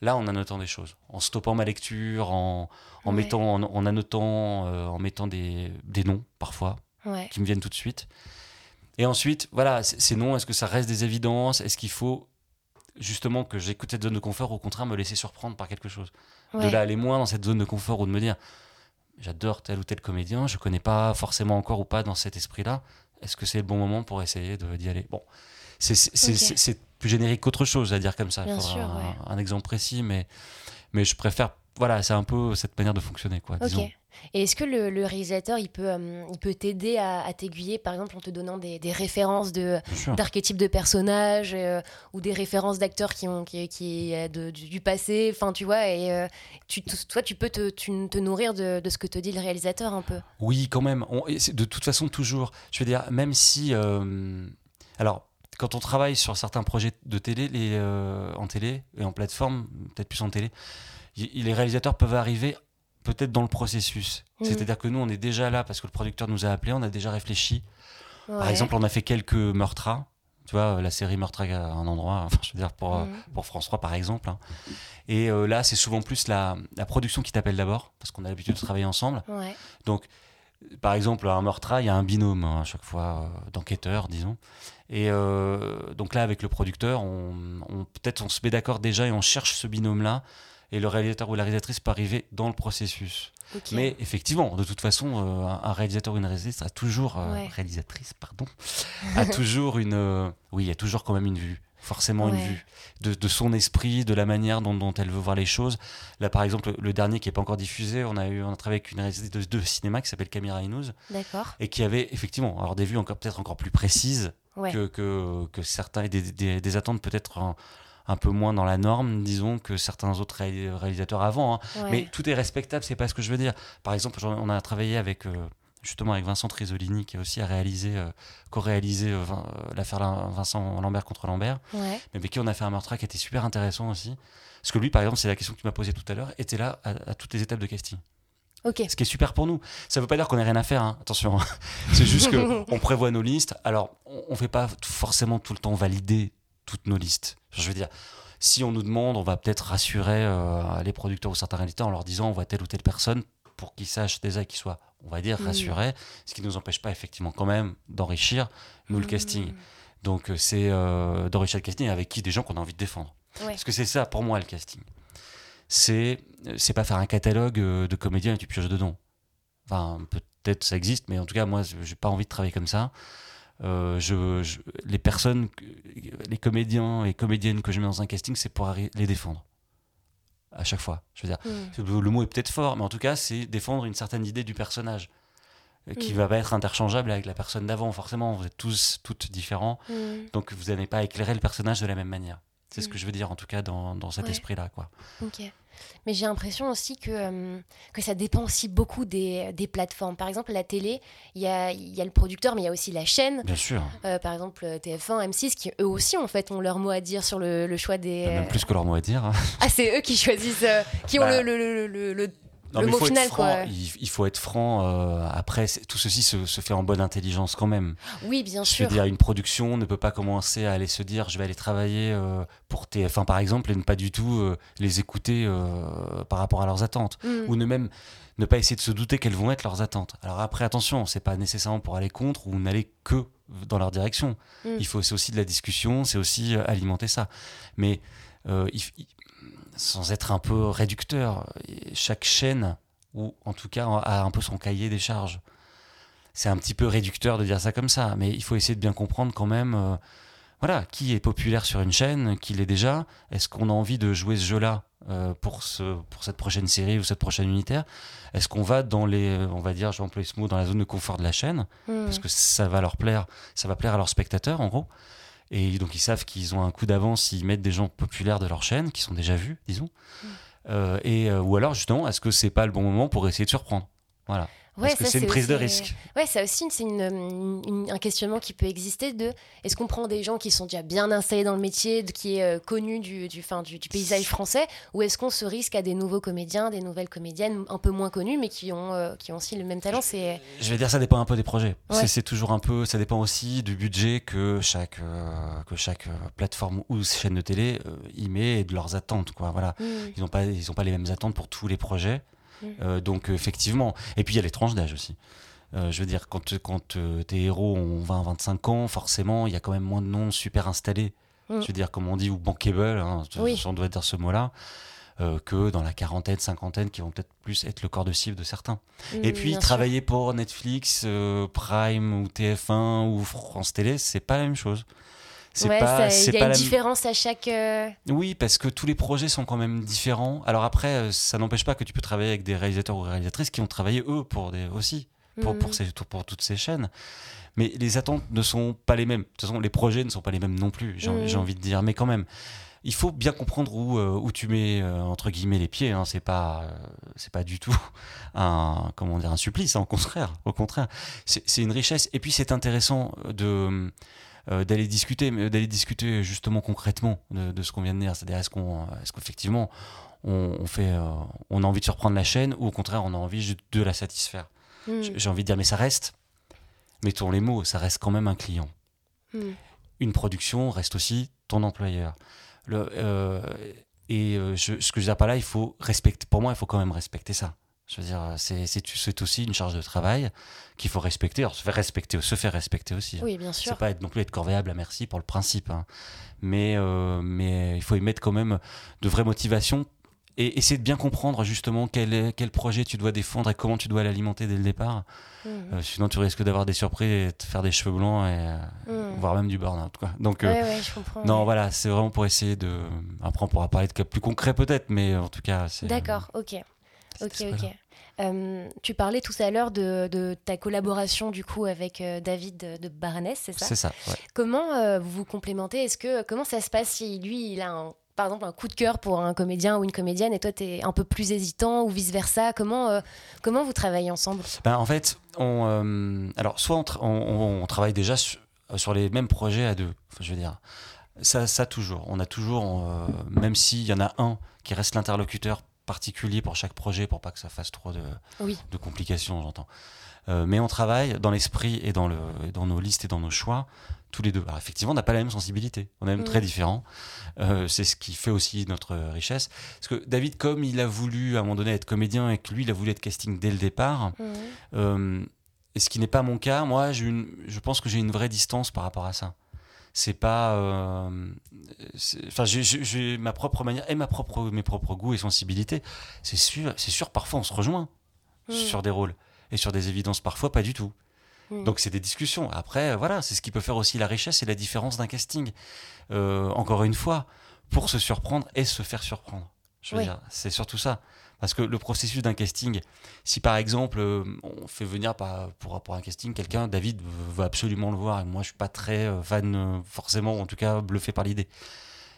Là, en annotant des choses, en stoppant ma lecture, en, mettant, en, annotant, euh, en mettant des, noms parfois qui me viennent tout de suite. Et ensuite, voilà, ces noms, est-ce que ça reste des évidences? Est-ce qu'il faut justement que j'écoute cette zone de confort, au contraire me laisser surprendre par quelque chose. De là aller moins dans cette zone de confort ou de me dire j'adore tel ou tel comédien, je connais pas forcément encore ou pas dans cet esprit-là. Est-ce que c'est le bon moment pour essayer d'y aller? Bon, c'est plus générique qu'autre chose à dire comme ça. Bien sûr, un, exemple précis, mais, mais je préfère voilà, c'est un peu cette manière de fonctionner, quoi. Disons. Et est-ce que le, le réalisateur, il peut, euh, il peut t'aider à, à t'aiguiller, par exemple, en te donnant des, des références de, d'archétypes de personnages euh, ou des références d'acteurs qui ont qui, qui de- du, du passé, enfin tu vois, et euh, tu, toi tu peux te, tu- te nourrir de, de ce que te dit le réalisateur un peu? Oui, quand même. On- de toute façon, toujours. Je veux dire, même si. alors, quand on travaille sur certains projets de télé, les, en télé et en plateforme, peut-être plus en télé, y- les réalisateurs peuvent arriver peut-être dans le processus. Mhm. C'est-à-dire que nous, on est déjà là parce que le producteur nous a appelés, on a déjà réfléchi. Par exemple, on a fait quelques meurtres. Tu vois, la série Meurtre à un endroit, enfin, je veux dire, pour, euh, pour France 3 par exemple. hein. Et euh, là, c'est souvent plus la, la production qui t'appelle d'abord, parce qu'on a l'habitude de travailler ensemble. Ouais. Par exemple, un meurtre, il y a un binôme hein, à chaque fois euh, d'enquêteurs, disons. Et euh, donc là, avec le producteur, on, on- peut-être on se met d'accord déjà et on cherche ce binôme-là. Et le réalisateur ou la réalisatrice peut arriver dans le processus. Mais effectivement, de toute façon, euh, un réalisateur ou une réalisatrice a toujours euh, Ouais. réalisatrice, pardon, a toujours une, euh, oui, il y a toujours quand même une vue, forcément une vue de, de son esprit, de la manière dont, dont elle veut voir les choses. Là, par exemple, le dernier qui est pas encore diffusé, on a eu, on a travaillé avec une réalisatrice de, de cinéma qui s'appelle Reynouz D'accord. et qui avait effectivement, alors des vues encore peut-être encore plus précises Ouais. que, que, que certains et des, des, des attentes peut-être un, peu moins dans la norme, disons, que certains autres réali- réalisateurs avant. hein. Ouais. Mais tout est respectable, c'est pas ce que je veux dire. Par exemple, on a travaillé avec euh, justement avec Vincent Trisolini qui a aussi réalisé, euh, co-réalisé euh, euh, l'affaire Vincent Lambert contre Lambert, Ouais. mais avec qui on a fait un meurtre qui était super intéressant aussi. Parce que lui, par exemple, c'est la question que tu m'as posée tout à l'heure, était là à, à toutes les étapes de casting. Ok. Ce qui est super pour nous. Ça veut pas dire qu'on n'a rien à faire, hein. attention. c'est juste que on prévoit nos listes. Alors, on, on fait pas forcément tout le temps valider toutes nos listes. Je veux dire, si on nous demande, on va peut-être rassurer euh, les producteurs ou certains réalisateurs en leur disant on voit telle ou telle personne pour qu'ils sachent déjà qu'ils soient, on va dire, Mhm. rassurés, ce qui ne nous empêche pas effectivement quand même d'enrichir nous le casting. Mhm. Donc euh, c'est euh, d'enrichir le casting avec qui des gens qu'on a envie de défendre. Ouais. Parce que c'est ça pour moi le casting. C'est c'est pas faire un catalogue euh, de comédiens et tu pioches dedans. Enfin peut-être ça existe, mais en tout cas moi j'ai pas envie de travailler comme ça. Euh, je, je- les personnes, les comédiens et comédiennes que je mets dans un casting, c'est pour les défendre à chaque fois. Je veux dire, Mhm. le, mot est peut-être fort, mais en tout cas c'est défendre une certaine idée du personnage euh, qui Mm. va pas être interchangeable avec la personne d'avant. Forcément, vous êtes tous toutes différents. Mhm. Donc vous n'allez pas éclairer le personnage de la même manière. C'est ce Mm. que je veux dire en tout cas dans, dans cet Ouais. esprit-là. quoi. Mais j'ai l'impression aussi que, euh, que ça dépend aussi beaucoup des, des plateformes. Par exemple, la télé, il y a, y a le producteur, mais il y a aussi la chaîne. Bien sûr, Euh, par exemple, TF1, M6, qui eux aussi, en fait, ont leur mot à dire sur le, le choix des. même euh, plus que leur mot à dire. hein. Ah, c'est eux qui choisissent, euh, qui ont Bah. le- le- Non, Le mais mot il faut final, être franc. quoi. Il, il faut être franc. euh, après, tout ceci se, se fait en bonne intelligence quand même. Oui, bien Je sûr. veux dire, une production ne peut pas commencer à aller se dire je vais aller travailler euh, pour TF1 par exemple et ne pas du tout euh, les écouter par rapport à leurs attentes. Mm. Ou ne même ne pas essayer de se douter quelles vont être leurs attentes. Alors après, attention, c'est pas nécessairement pour aller contre ou n'aller que dans leur direction. Mm. Il faut, c'est aussi de la discussion, c'est aussi alimenter ça. Mais il- il- sans être un peu réducteur, chaque chaîne, ou en tout cas a un peu son cahier des charges. C'est un petit peu réducteur de dire ça comme ça, mais il faut essayer de bien comprendre quand même. euh, voilà, qui est populaire sur une chaîne, qui l'est déjà Est-ce qu'on a envie de jouer ce jeu-là euh, pour, ce, pour cette prochaine série ou cette prochaine unitaire? Est-ce qu'on va dans les, euh, on va dire, je vais employer ce mot, dans la zone de confort de la chaîne? Mm. Parce que ça va leur plaire, ça va plaire à leurs spectateurs en gros. Et donc ils savent qu'ils ont un coup d'avance s'ils mettent des gens populaires de leur chaîne, qui sont déjà vus, disons. Euh, et, euh, ou alors justement, est-ce que c'est pas le bon moment pour essayer de surprendre? Voilà. Ouais, Est-ce que c'est une prise de risque Ouais, ça aussi, c'est une, une- une- un questionnement qui peut exister de est-ce qu'on prend des gens qui sont déjà bien installés dans le métier, de- qui est euh, connu du, du, fin, du, du paysage français, ou est-ce qu'on se risque à des nouveaux comédiens, des nouvelles comédiennes un peu moins connues, mais qui ont, euh, qui ont aussi le même talent? C'est Je vais dire, ça dépend un peu des projets. Ouais. C'est- C'est toujours un peu, ça dépend aussi du budget que chaque, euh, que chaque euh, plateforme ou chaîne de télé euh, y met et de leurs attentes. Quoi. Voilà. Mm. Ils n'ont pas, ils ont pas les mêmes attentes pour tous les projets. Mm. Euh, donc, effectivement. Et puis, il y a les tranches d'âge aussi. Euh, je veux dire, quand, quand euh, tes héros ont 20-25 ans, forcément, il y a quand même moins de noms super installés. Mm. Je veux dire, comme on dit, ou bankable, hein, Oui. on doit dire ce mot-là, euh, que dans la quarantaine, cinquantaine, qui vont peut-être plus être le corps de cible de certains. Et Mm, puis, bien sûr. travailler pour Netflix, Prime ou TF1 ou France Télé, c'est pas la même chose. C'est Ouais, pas, c'est il y a pas une la- différence à chaque. euh, Oui, parce que tous les projets sont quand même différents. Alors après, euh, ça n'empêche pas que tu peux travailler avec des réalisateurs ou réalisatrices qui ont travaillé eux pour des aussi pour, hmm. pour, ces, pour toutes ces chaînes. Mais les attentes ne sont pas les mêmes. De toute façon, les projets ne sont pas les mêmes non plus, j'ai Mhm. envie de dire. Mais quand même, il faut bien comprendre où, euh, où tu mets, euh, entre guillemets, les pieds. Hein. C'est pas, euh, c'est pas du tout un, comment dire, un supplice, hein, au contraire. Au contraire. C'est une richesse. Et puis, c'est intéressant de... euh, d'aller discuter, mais d'aller discuter justement concrètement de, de ce qu'on vient de dire. C'est-à-dire, est-ce qu'on, est-ce qu'effectivement, on, on fait, euh, on a envie de surprendre la chaîne ou au contraire, on a envie juste de la satisfaire? Hmm. J'ai envie de dire, mais ça reste, mettons les mots, ça reste quand même un client. Hmm. Une production reste aussi ton employeur. Le, euh, et euh, je- ce que je dire par là, il faut respecter, pour moi, il faut quand même respecter ça. Je veux dire, c'est aussi une charge de travail qu'il faut respecter. Alors, se faire respecter, se faire respecter aussi. hein. Oui, bien sûr. C'est pas être, non plus être corvéable à merci pour le principe. hein. Mais, euh, mais il faut y mettre quand même de vraies motivations et essayer de bien comprendre justement quel, quel projet tu dois défendre et comment tu dois l'alimenter dès le départ. Hmm. Euh, sinon, tu risques d'avoir des surprises et de faire des cheveux blancs et euh, Hmm. voire même du burn-out. quoi. Donc, euh, Ouais, je comprends. non, ouais. voilà, c'est vraiment pour essayer de. Après, on pourra parler de cas plus concrets peut-être, mais en tout cas, c'est. D'accord, ok. Ok, ok. Euh, tu parlais tout à l'heure de, de ta collaboration du coup avec euh, David de, Baranès, c'est ça? C'est ça, ouais. Comment euh, vous vous complémentez? Est-ce que comment ça se passe si lui il a un, par exemple un coup de cœur pour un comédien ou une comédienne et toi tu es un peu plus hésitant ou vice versa Comment comment vous travaillez ensemble? Ben, en fait, on, alors soit on, tra- on- on- on travaille déjà sur, sur les mêmes projets à deux. Enfin, je veux dire, ça, ça toujours. On a toujours, même s'il y en a un qui reste l'interlocuteur particulier pour chaque projet, pour pas que ça fasse trop de, Oui. de complications, j'entends. Euh, mais on travaille dans l'esprit et dans, le, et dans nos listes et dans nos choix, tous les deux. Alors effectivement, on n'a pas la même sensibilité, on est même Mm. très différents. Euh, c'est ce qui fait aussi notre richesse. Parce que David, comme il a voulu à un moment donné être comédien et que lui, il a voulu être casting dès le départ, Mhm. euh, et ce qui n'est pas mon cas, moi, une, je pense que j'ai une vraie distance par rapport à ça. C'est pas, euh, enfin, j'ai- ma propre manière et ma propre, mes propres goûts et sensibilités. C'est sûr, c'est sûr. Parfois, on se rejoint Mm. sur des rôles et sur des évidences. Parfois, pas du tout. Mm. Donc, c'est des discussions. Après, voilà, c'est ce qui peut faire aussi la richesse et la différence d'un casting. Euh, encore une fois, pour se surprendre et se faire surprendre. Je veux Oui. dire, c'est surtout ça. Parce que le processus d'un casting, si par exemple euh, on fait venir par- pour, pour un casting quelqu'un, David veut absolument le voir, et moi je suis pas très euh, fan euh, forcément, en tout cas bluffé par l'idée.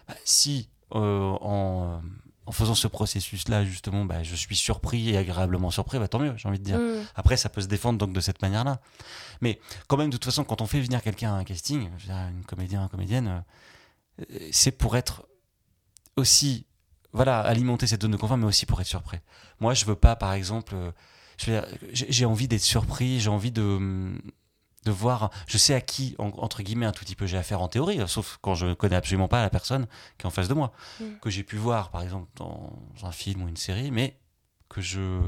Bah, si euh, en, en faisant ce processus-là justement, bah, je suis surpris et agréablement surpris, bah, tant mieux, j'ai envie de dire. Mhm. Après, ça peut se défendre donc de cette manière-là. Mais quand même, de toute façon, quand on fait venir quelqu'un à un casting, une comédien, une comédienne, c'est pour être aussi, voilà, alimenter cette zone de confort, mais aussi pour être surpris. Moi, je veux pas, par exemple, euh, j'ai envie d'être surpris, j'ai envie de hum, de voir, je sais à qui, en- entre guillemets, un tout petit peu j'ai affaire en théorie, sauf quand je ne connais absolument pas la personne qui est en face de moi, Mm. que j'ai pu voir, par exemple, dans un film ou une série, mais que je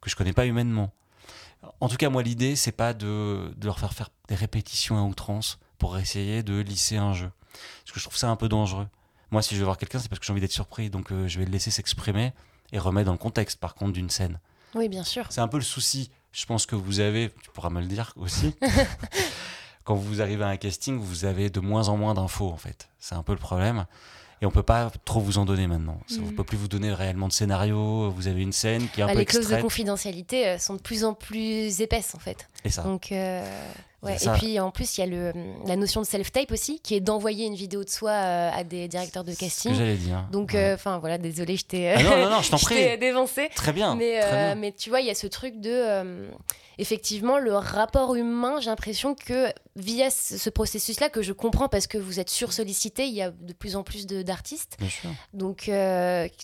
que je connais pas humainement. En tout cas, moi, l'idée, c'est pas de, de leur faire faire des répétitions à outrance pour essayer de lisser un jeu. Parce que je trouve ça un peu dangereux. Moi, si je veux voir quelqu'un, c'est parce que j'ai envie d'être surpris, donc euh, je vais le laisser s'exprimer et remettre dans le contexte, par contre, d'une scène. Oui, bien sûr. C'est un peu le souci, je pense que vous avez, tu pourras me le dire aussi, quand vous arrivez à un casting, vous avez de moins en moins d'infos, en fait. C'est un peu le problème. Et on peut pas trop vous en donner maintenant. On Mhm. peut plus vous donner réellement de scénario. Vous avez une scène qui est un Bah, peu les clauses de confidentialité euh, sont de plus en plus épaisses en fait. Et ça. Donc, euh, ouais. Et puis en plus, il y a le, la notion de self-tape aussi, qui est d'envoyer une vidéo de soi euh, à des directeurs de C'est ce que casting. j'allais dire. Donc, euh, enfin voilà, désolé, je t'ai Ah non, non, non, je t'en je prie. t'ai dévancé. Très bien. Mais, très euh, bien. mais tu vois, il y a ce truc de. euh, effectivement, le rapport humain, j'ai l'impression que via ce, ce processus-là, que je comprends parce que vous êtes sursollicité, il y a de plus en plus d'artistes. Bien sûr. Donc,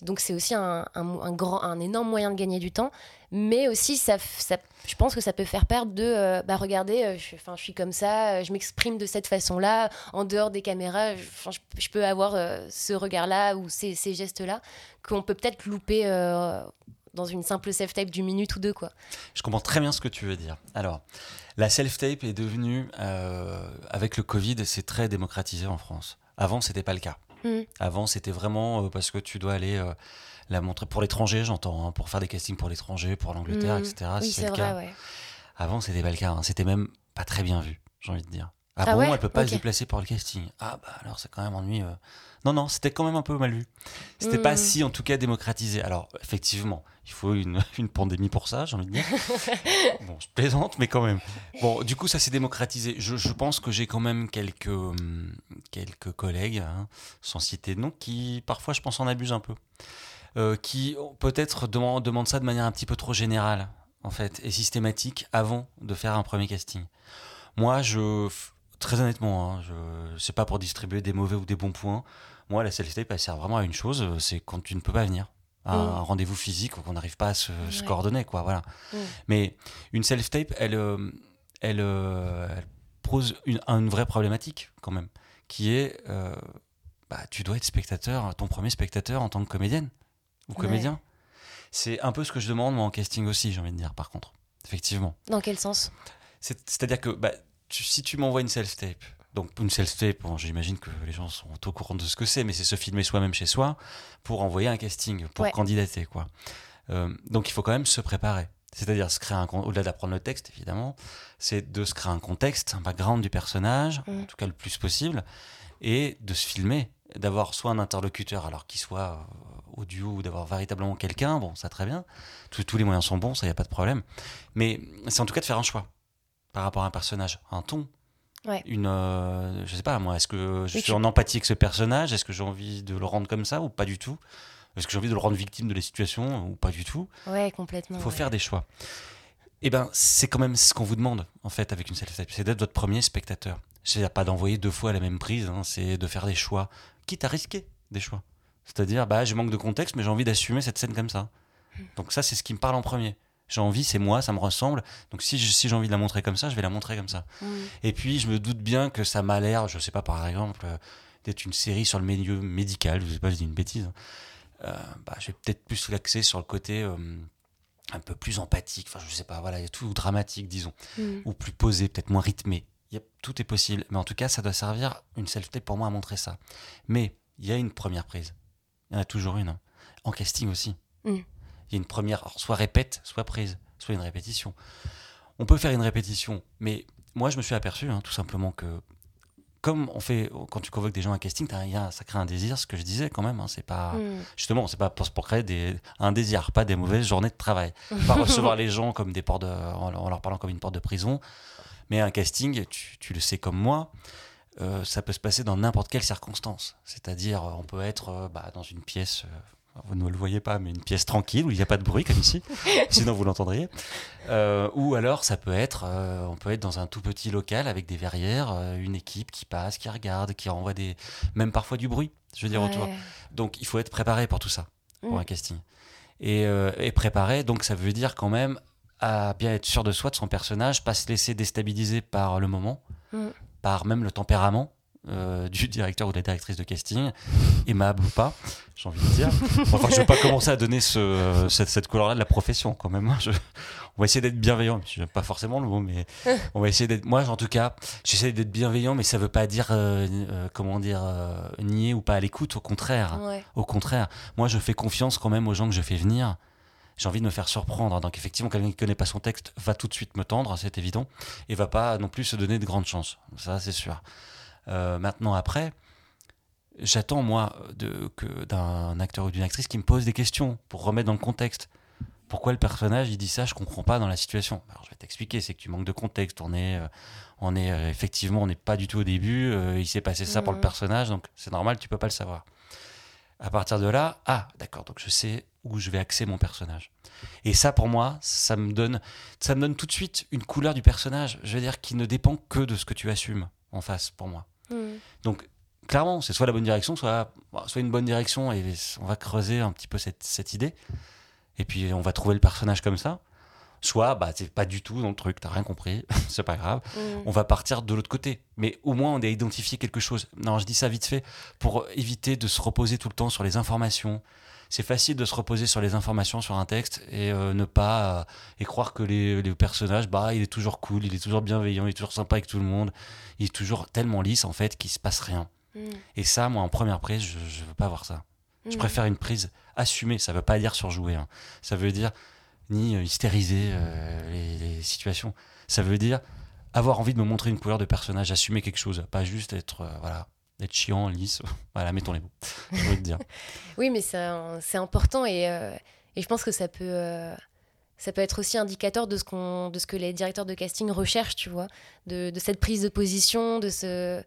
donc c'est aussi un, un- un grand, un énorme moyen de gagner du temps. Mais aussi, ça, je pense que ça peut faire perdre de, euh, bah regardez, euh, je, suis comme ça, euh, je m'exprime de cette façon-là, en dehors des caméras, je, peux avoir ce regard-là ou ces, ces gestes-là qu'on peut peut-être louper dans une simple self-tape d'une minute ou deux, quoi. Je comprends très bien ce que tu veux dire. Alors, la self-tape est devenue, avec le Covid, c'est très démocratisé en France. Avant, c'était pas le cas. Mhm. Avant, c'était vraiment euh, parce que tu dois aller euh, la montrer pour l'étranger, j'entends, hein, pour faire des castings pour l'étranger, pour l'Angleterre, Mhm. etc. oui, si c'est le vrai, cas. ouais. Avant, c'était pas le cas. hein. C'était même pas très bien vu, j'ai envie de dire. Ah, Ah bon, ouais elle peut pas se déplacer pour le casting. Ah bah alors c'est quand même ennuyeux. Non, non, c'était quand même un peu mal vu. C'était pas Hmm. si en tout cas démocratisé. Alors effectivement, il faut une, une pandémie pour ça, j'ai envie de dire. bon, je plaisante, mais quand même. Bon, du coup, ça s'est démocratisé. Je, je pense que j'ai quand même quelques, hum, quelques collègues, hein, sans citer de nom, qui parfois, je pense, en abusent un peu. Euh, qui peut-être demandent, demandent ça de manière un petit peu trop générale, en fait, et systématique avant de faire un premier casting. Moi, je, très honnêtement, hein, je c'est pas pour distribuer des mauvais ou des bons points. Moi, la self-tape, elle sert vraiment à une chose, euh, c'est quand tu ne peux pas venir à Mm. un rendez-vous physique ou qu'on n'arrive pas à se, coordonner, quoi. Voilà. Mm. Mais une self-tape, elle, euh, elle, euh, elle pose une, une vraie problématique quand même, qui est, euh, bah, tu dois être spectateur, ton premier spectateur en tant que comédienne ou Ouais. comédien. C'est un peu ce que je demande moi en casting aussi, j'ai envie de dire. Par contre, effectivement. Dans quel sens? C'est- C'est-à-dire que bah, tu- si tu m'envoies une self-tape, donc une self-tape, bon, j'imagine que les gens sont au courant de ce que c'est, mais c'est se filmer soi-même chez soi pour envoyer un casting, pour Ouais. candidater. quoi. Euh, donc il faut quand même se préparer. C'est-à-dire se créer un au-delà d'apprendre le texte, évidemment, c'est de se créer un contexte, un background du personnage, Mm. en tout cas le plus possible, et de se filmer, d'avoir soit un interlocuteur, alors qu'il soit euh, audio, ou d'avoir véritablement quelqu'un, bon, ça très bien. Tous, tous les moyens sont bons, ça, il n'y a pas de problème. Mais c'est en tout cas de faire un choix par rapport à un personnage, un ton. Ouais. Une, euh, je sais pas moi, est-ce que je Oui, suis tu- en empathie avec ce personnage? Est-ce que j'ai envie de le rendre comme ça ou pas du tout? Est-ce que j'ai envie de le rendre victime de la situation ou pas du tout? Ouais, complètement. Il faut ouais. faire des choix. Et ben, c'est quand même ce qu'on vous demande en fait avec une self-tape, c'est d'être votre premier spectateur. C'est pas d'envoyer deux fois la même prise, hein, c'est de faire des choix, quitte à risquer des choix. C'est-à-dire, bah, je manque de contexte, mais j'ai envie d'assumer cette scène comme ça. Donc ça, c'est ce qui me parle en premier. J'ai envie, c'est moi, ça me ressemble. Donc si j'ai envie de la montrer comme ça, je vais la montrer comme ça. Mm. Et puis, je me doute bien que ça m'a l'air, je sais pas, par exemple, euh, d'être une série sur le milieu médical, je sais pas, je dis une bêtise. hein. Euh, bah, je vais peut-être plus l'axer sur le côté euh, un peu plus empathique, enfin, je sais pas, voilà, tout dramatique, disons, Mm. ou plus posé, peut-être moins rythmé. Il y a- tout est possible, mais en tout cas, ça doit servir, une self-tape pour moi, à montrer ça. Mais il y a une première prise. Il y en a toujours une. hein. En casting aussi. Mm. Il y a une première, alors, soit répète, soit prise, soit une répétition. On peut faire une répétition, mais moi, je me suis aperçu, hein, tout simplement, que comme on fait, quand tu convoques des gens à un casting, ça crée un désir, ce que je disais quand même. hein, c'est pas, Mm. justement, c'est pas pour, pour créer des, un désir, pas des mauvaises journées de travail. Pas recevoir les gens comme des portes de, en, en leur parlant comme une porte de prison. Mais un casting, tu, tu le sais comme moi, euh, ça peut se passer dans n'importe quelle circonstance. C'est-à-dire, euh, on peut être euh, bah, dans une pièce, euh, vous ne le voyez pas, mais une pièce tranquille où il n'y a pas de bruit comme ici, sinon vous l'entendriez. Euh, ou alors, ça peut être, euh, on peut être dans un tout petit local avec des verrières, euh, une équipe qui passe, qui regarde, qui renvoie des, même parfois du bruit. Je veux dire autour. Donc, il faut être préparé pour tout ça, pour Mm. un casting. Et, et préparé, donc ça veut dire quand même à bien être sûr de soi, de son personnage, pas se laisser déstabiliser par le moment, Mm. par même le tempérament euh, du directeur ou de la directrice de casting, aimable ou pas, j'ai envie de dire. Enfin, je vais pas commencer à donner ce, cette, cette couleur-là de la profession quand même. hein. Je- on va essayer d'être bienveillant, j'aime pas forcément le mot, mais on va essayer d'être. Moi, en tout cas, j'essaie d'être bienveillant, mais ça veut pas dire, euh, euh, comment dire, nier ou pas à l'écoute, au contraire. Ouais. Au contraire, moi je fais confiance quand même aux gens que je fais venir. J'ai envie de me faire surprendre. Donc effectivement, quelqu'un qui connaît pas son texte va tout de suite me tendre, c'est évident, et va pas non plus se donner de grandes chances. Ça, c'est sûr. Euh, maintenant, après, j'attends moi d'un acteur ou d'une actrice qui me pose des questions pour remettre dans le contexte. Pourquoi le personnage il dit ça Je comprends pas dans la situation. Alors je vais t'expliquer, c'est que tu manques de contexte. On est, euh, on est euh, effectivement, on n'est pas du tout au début. euh, il s'est passé ça pour le Mhm. personnage, donc c'est normal, tu peux pas le savoir. À partir de là, ah d'accord, donc je sais où je vais axer mon personnage. Et ça, pour moi, ça me donne, ça me donne tout de suite une couleur du personnage. Je veux dire, qui ne dépend que de ce que tu assumes en face, pour moi. Mm. Donc, clairement, c'est soit la bonne direction, soit, soit une bonne direction, et on va creuser un petit peu cette, cette idée. Et puis, on va trouver le personnage comme ça. Soit, bah, t'es pas du tout dans le truc, t'as rien compris, c'est pas grave. Mm. On va partir de l'autre côté. Mais au moins, on a identifié quelque chose. Non, je dis ça vite fait pour éviter de se reposer tout le temps sur les informations. C'est facile de se reposer sur les informations sur un texte et euh, ne pas euh, et croire que les, les personnages, bah, il est toujours cool, il est toujours bienveillant, il est toujours sympa avec tout le monde, il est toujours tellement lisse en fait qu'il se passe rien. Mm. Et ça, moi, en première prise, je, je veux pas voir ça. Je Mm. préfère une prise assumée. Ça veut pas dire surjouer. hein. Ça veut dire ni euh, hystériser euh, les, les situations. Ça veut dire avoir envie de me montrer une couleur de personnage, assumer quelque chose, pas juste être, euh, voilà, être chiant, lisse. voilà, mettons les mots. Je veux te dire. oui, mais c'est important et, euh, et, je pense que ça peut, euh, ça peut être aussi indicateur de ce, qu'on, de ce que les directeurs de casting recherchent, tu vois, de, de cette prise de position, de ce.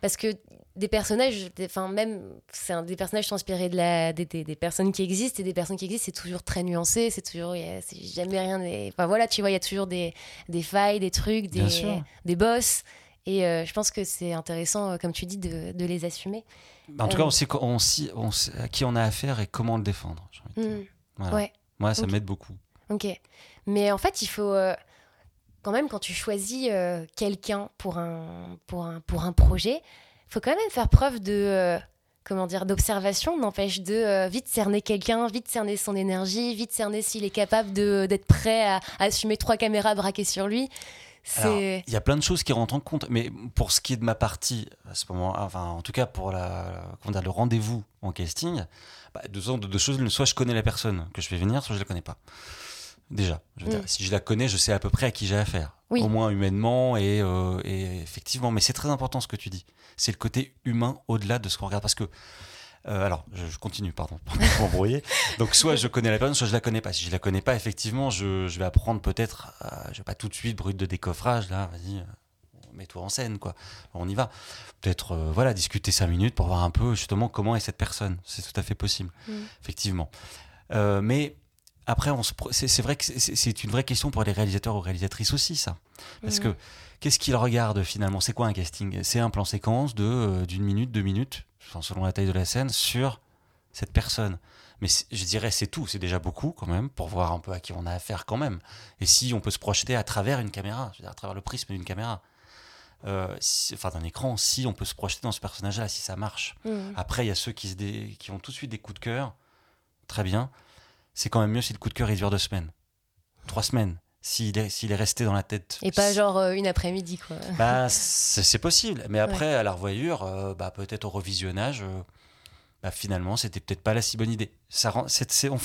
Parce que des personnages, enfin même, c'est un, des personnages sont inspirés de la, des, des, personnes qui existent et des personnes qui existent, c'est toujours très nuancé, c'est toujours, c'est jamais rien. Enfin voilà, tu vois, il y a toujours des, des failles, des trucs, des, des boss. Et euh, je pense que c'est intéressant, euh, comme tu dis, de, de les assumer. Bah, en tout cas, euh, on sait, on, à qui on a affaire et comment le défendre. Mmh. Ouais. Moi, ça m'aide beaucoup. Ok. Mais en fait, il faut quand même, quand tu choisis quelqu'un pour un, pour, un, pour un projet, faut quand même faire preuve de comment dire d'observation n'empêche de euh, vite cerner quelqu'un vite cerner son énergie vite cerner s'il est capable d'être prêt à, assumer trois caméras braquées sur lui il y a plein de choses qui rentrent en compte mais pour ce qui est de ma partie à ce moment enfin en tout cas pour la comment dire, le rendez-vous en casting bah, deux, deux choses soit je connais la personne que je fais venir soit je la connais pas déjà je mm. si je la connais je sais à peu près à qui j'ai affaire au moins humainement euh, et, effectivement. Mais c'est très important ce que tu dis. C'est le côté humain au-delà de ce qu'on regarde. Parce que, euh, alors, je, continue, pardon, pour m'embrouiller. Donc, soit je connais la personne, soit je la connais pas. Si je la connais pas, effectivement, je, vais apprendre peut-être, euh, je vais pas tout de suite brut de décoffrage, là, vas-y, mets-toi en scène, quoi. On y va. Peut-être, voilà, discuter cinq minutes pour voir un peu justement comment est cette personne. C'est tout à fait possible, mm. effectivement. mais après, c'est vrai que c'est une vraie question pour les réalisateurs ou réalisatrices aussi, ça. Parce que qu'est-ce qu'ils regardent finalement? C'est quoi un casting? C'est un plan séquence de euh, d'une minute, deux minutes, selon la taille de la scène, sur cette personne. Mais je dirais c'est tout, c'est déjà beaucoup quand même pour voir un peu à qui on a affaire quand même. Et si on peut se projeter à travers une caméra, à travers le prisme d'une caméra, euh, enfin d'un écran, si on peut se projeter dans ce personnage-là, si ça marche. Mmh. Après, il y a ceux qui, se qui ont tout de suite des coups de cœur, très bien c'est quand même mieux si le coup de cœur il dure deux semaines, trois semaines, s'il est, s'il est resté dans la tête. Et pas genre euh, une après-midi, quoi. Bah, c'est, possible. Mais après, à la revoyure, euh, bah, peut-être au revisionnage, euh, bah, finalement, c'était peut-être pas la si bonne idée. Ça rend,